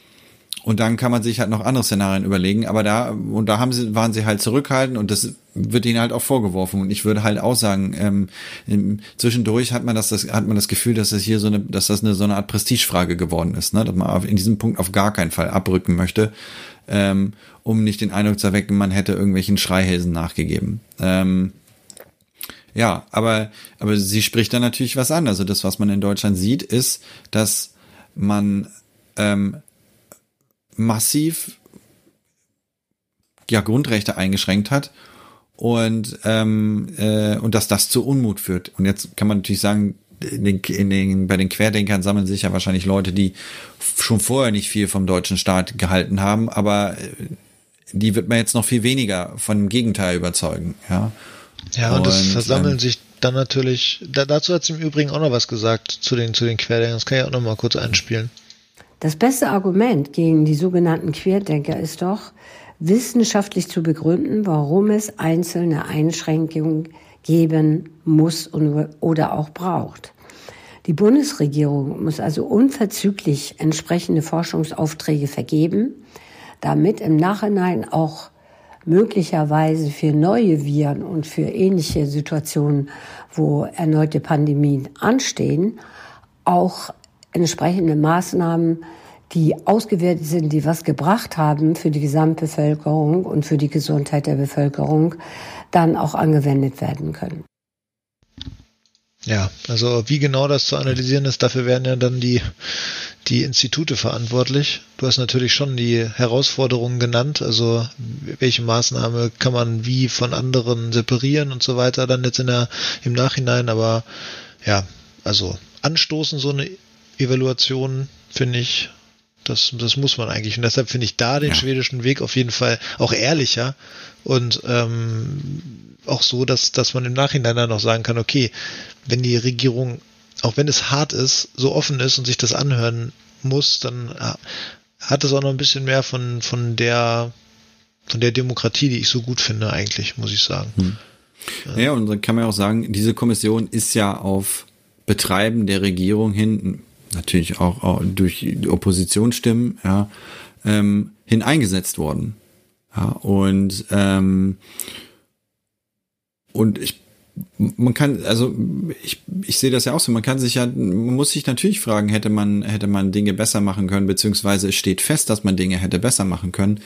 und dann kann man sich halt noch andere Szenarien überlegen, aber da, und da haben sie, waren sie halt zurückhaltend und das wird ihnen halt auch vorgeworfen. Und ich würde halt auch sagen, ähm, im, zwischendurch hat man das, das, hat man das Gefühl, dass das hier so eine, dass das eine so eine Art Prestigefrage geworden ist, ne? dass man auf, in diesem Punkt auf gar keinen Fall abrücken möchte, ähm, um nicht den Eindruck zu erwecken, man hätte irgendwelchen Schreihälsen nachgegeben. Ähm, ja, aber, aber sie spricht da natürlich was an. Also das, was man in Deutschland sieht, ist, dass man ähm, massiv ja Grundrechte eingeschränkt hat und ähm, äh, und dass das zu Unmut führt. Und jetzt kann man natürlich sagen, in den, in den, bei den Querdenkern sammeln sich ja wahrscheinlich Leute, die schon vorher nicht viel vom deutschen Staat gehalten haben, aber äh, die wird man jetzt noch viel weniger von dem Gegenteil überzeugen. Ja, ja und, es versammeln ähm, sich dann natürlich, da, dazu hat sie im Übrigen auch noch was gesagt zu den, zu den Querdenkern, das kann ich auch noch mal kurz einspielen. Das beste Argument gegen die sogenannten Querdenker ist doch, wissenschaftlich zu begründen, warum es einzelne Einschränkungen geben muss oder auch braucht. Die Bundesregierung muss also unverzüglich entsprechende Forschungsaufträge vergeben, damit im Nachhinein auch möglicherweise für neue Viren und für ähnliche Situationen, wo erneute Pandemien anstehen, auch entsprechende Maßnahmen, die ausgewertet sind, die was gebracht haben für die Gesamtbevölkerung und für die Gesundheit der Bevölkerung, dann auch angewendet werden können. Ja, also wie genau das zu analysieren ist, dafür werden ja dann die, die Institute verantwortlich. Du hast natürlich schon die Herausforderungen genannt, also welche Maßnahme kann man wie von anderen separieren und so weiter, dann jetzt in der, im Nachhinein, aber ja, also anstoßen so eine Evaluation, finde ich, das, das muss man eigentlich. Und deshalb finde ich da den ja. schwedischen Weg auf jeden Fall auch ehrlicher und ähm, auch so, dass, dass man im Nachhinein dann noch sagen kann, okay, wenn die Regierung, auch wenn es hart ist, so offen ist und sich das anhören muss, dann hat es auch noch ein bisschen mehr von, von der von der Demokratie, die ich so gut finde, eigentlich, muss ich sagen. Hm. Ja. ja, und dann kann man auch sagen, diese Kommission ist ja auf Betreiben der Regierung hin natürlich auch, auch durch die Oppositionsstimmen, ja, ähm, hin eingesetzt worden. Ja, und, ähm, und ich, man kann, also ich, ich sehe das ja auch so, man kann sich ja, man muss sich natürlich fragen, hätte man, hätte man Dinge besser machen können, beziehungsweise es steht fest, dass man Dinge hätte besser machen können.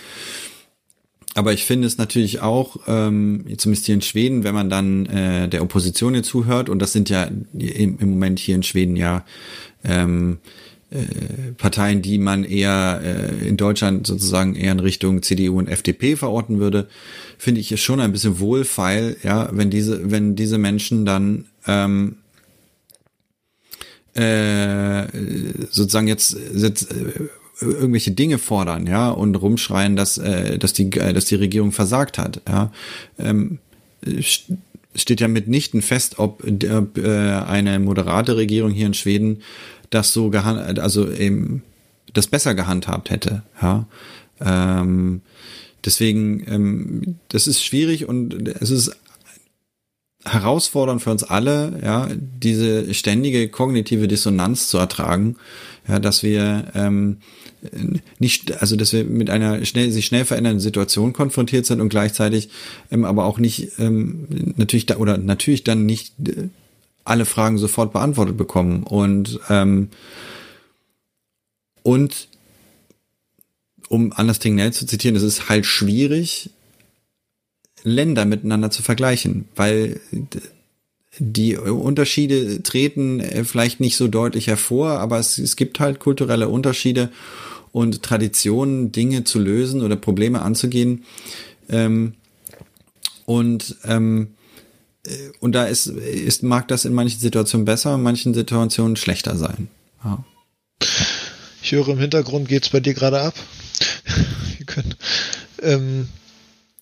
Aber ich finde es natürlich auch, ähm, zumindest hier in Schweden, wenn man dann äh, der Opposition hier zuhört, und das sind ja im, im Moment hier in Schweden ja ähm, äh, Parteien, die man eher äh, in Deutschland sozusagen eher in Richtung CDU und FDP verorten würde, finde ich es schon ein bisschen wohlfeil, ja, wenn diese, wenn diese Menschen dann ähm, äh, sozusagen jetzt, jetzt äh, irgendwelche Dinge fordern, ja, und rumschreien, dass, äh, dass die, äh, dass die Regierung versagt hat, ja. Ähm, steht ja mitnichten fest, ob, äh, eine moderate Regierung hier in Schweden das so gehandhabt, also eben das besser gehandhabt hätte, ja. Ähm, deswegen, ähm, das ist schwierig und es ist herausfordernd für uns alle, ja, diese ständige kognitive Dissonanz zu ertragen, ja, dass wir ähm, nicht, also dass wir mit einer schnell sich schnell verändernden Situation konfrontiert sind und gleichzeitig ähm, aber auch nicht ähm, natürlich da oder natürlich dann nicht äh, alle Fragen sofort beantwortet bekommen. Und ähm, und um Anders Tingnell zu zitieren, es ist halt schwierig, Länder miteinander zu vergleichen, weil die Unterschiede treten äh, vielleicht nicht so deutlich hervor, aber es, es gibt halt kulturelle Unterschiede und Traditionen, Dinge zu lösen oder Probleme anzugehen. Ähm, und ähm, äh, und da ist, ist, mag das in manchen Situationen besser, in manchen Situationen schlechter sein. Ja. Ich höre im Hintergrund geht's bei dir gerade ab. Wir können, ähm,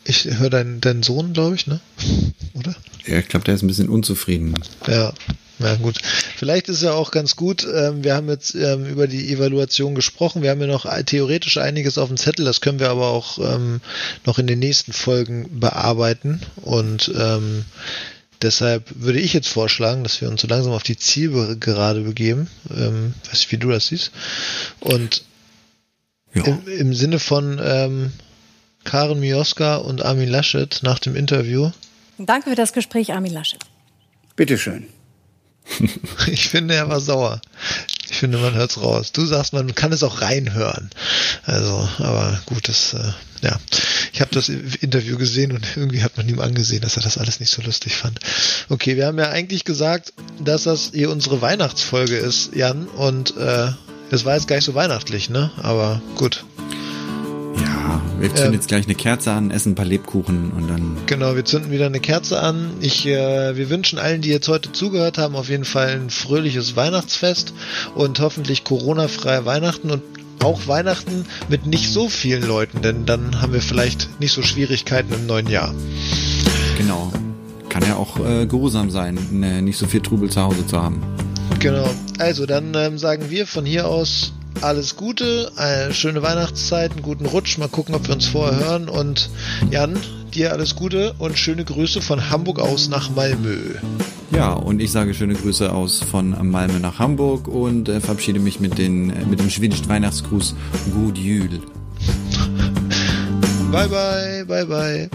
ich höre deinen, deinen Sohn, glaube ich, ne? Oder? Ja, ich glaube, der ist ein bisschen unzufrieden. Ja, na gut. Vielleicht ist ja auch ganz gut. Ähm, wir haben jetzt ähm, über die Evaluation gesprochen. Wir haben ja noch theoretisch einiges auf dem Zettel. Das können wir aber auch ähm, noch in den nächsten Folgen bearbeiten. Und ähm, deshalb würde ich jetzt vorschlagen, dass wir uns so langsam auf die Zielgerade begeben. Weiß nicht, wie du das siehst. Und ja. im, im, Sinne von ähm, Karen Mioska und Armin Laschet nach dem Interview. Danke für das Gespräch, Armin Laschet. Bitteschön. ich finde, er war sauer. Ich finde, man hört's raus. Du sagst, man kann es auch reinhören. Also, aber gut, das, äh, ja. Ich habe das Interview gesehen und irgendwie hat man ihm angesehen, dass er das alles nicht so lustig fand. Okay, wir haben ja eigentlich gesagt, dass das hier unsere Weihnachtsfolge ist, Jan, und äh, das war jetzt gar nicht so weihnachtlich, ne? Aber gut. Ja, wir zünden ähm, jetzt gleich eine Kerze an, essen ein paar Lebkuchen und dann. Genau, wir zünden wieder eine Kerze an. Ich, äh, wir wünschen allen, die jetzt heute zugehört haben, auf jeden Fall ein fröhliches Weihnachtsfest und hoffentlich Corona-freie Weihnachten und auch Weihnachten mit nicht so vielen Leuten, denn dann haben wir vielleicht nicht so Schwierigkeiten im neuen Jahr. Genau. Kann ja auch äh, geruhsam sein, ne, nicht so viel Trubel zu Hause zu haben. Genau. Also dann ähm, sagen wir von hier aus alles Gute, eine schöne Weihnachtszeit, einen guten Rutsch. Mal gucken, ob wir uns vorher hören. Und Jan, dir alles Gute und schöne Grüße von Hamburg aus nach Malmö. Ja, und ich sage schöne Grüße aus von Malmö nach Hamburg und äh, verabschiede mich mit, den, äh, mit dem schwedischen Weihnachtsgruß Good Jul. Bye bye, bye bye.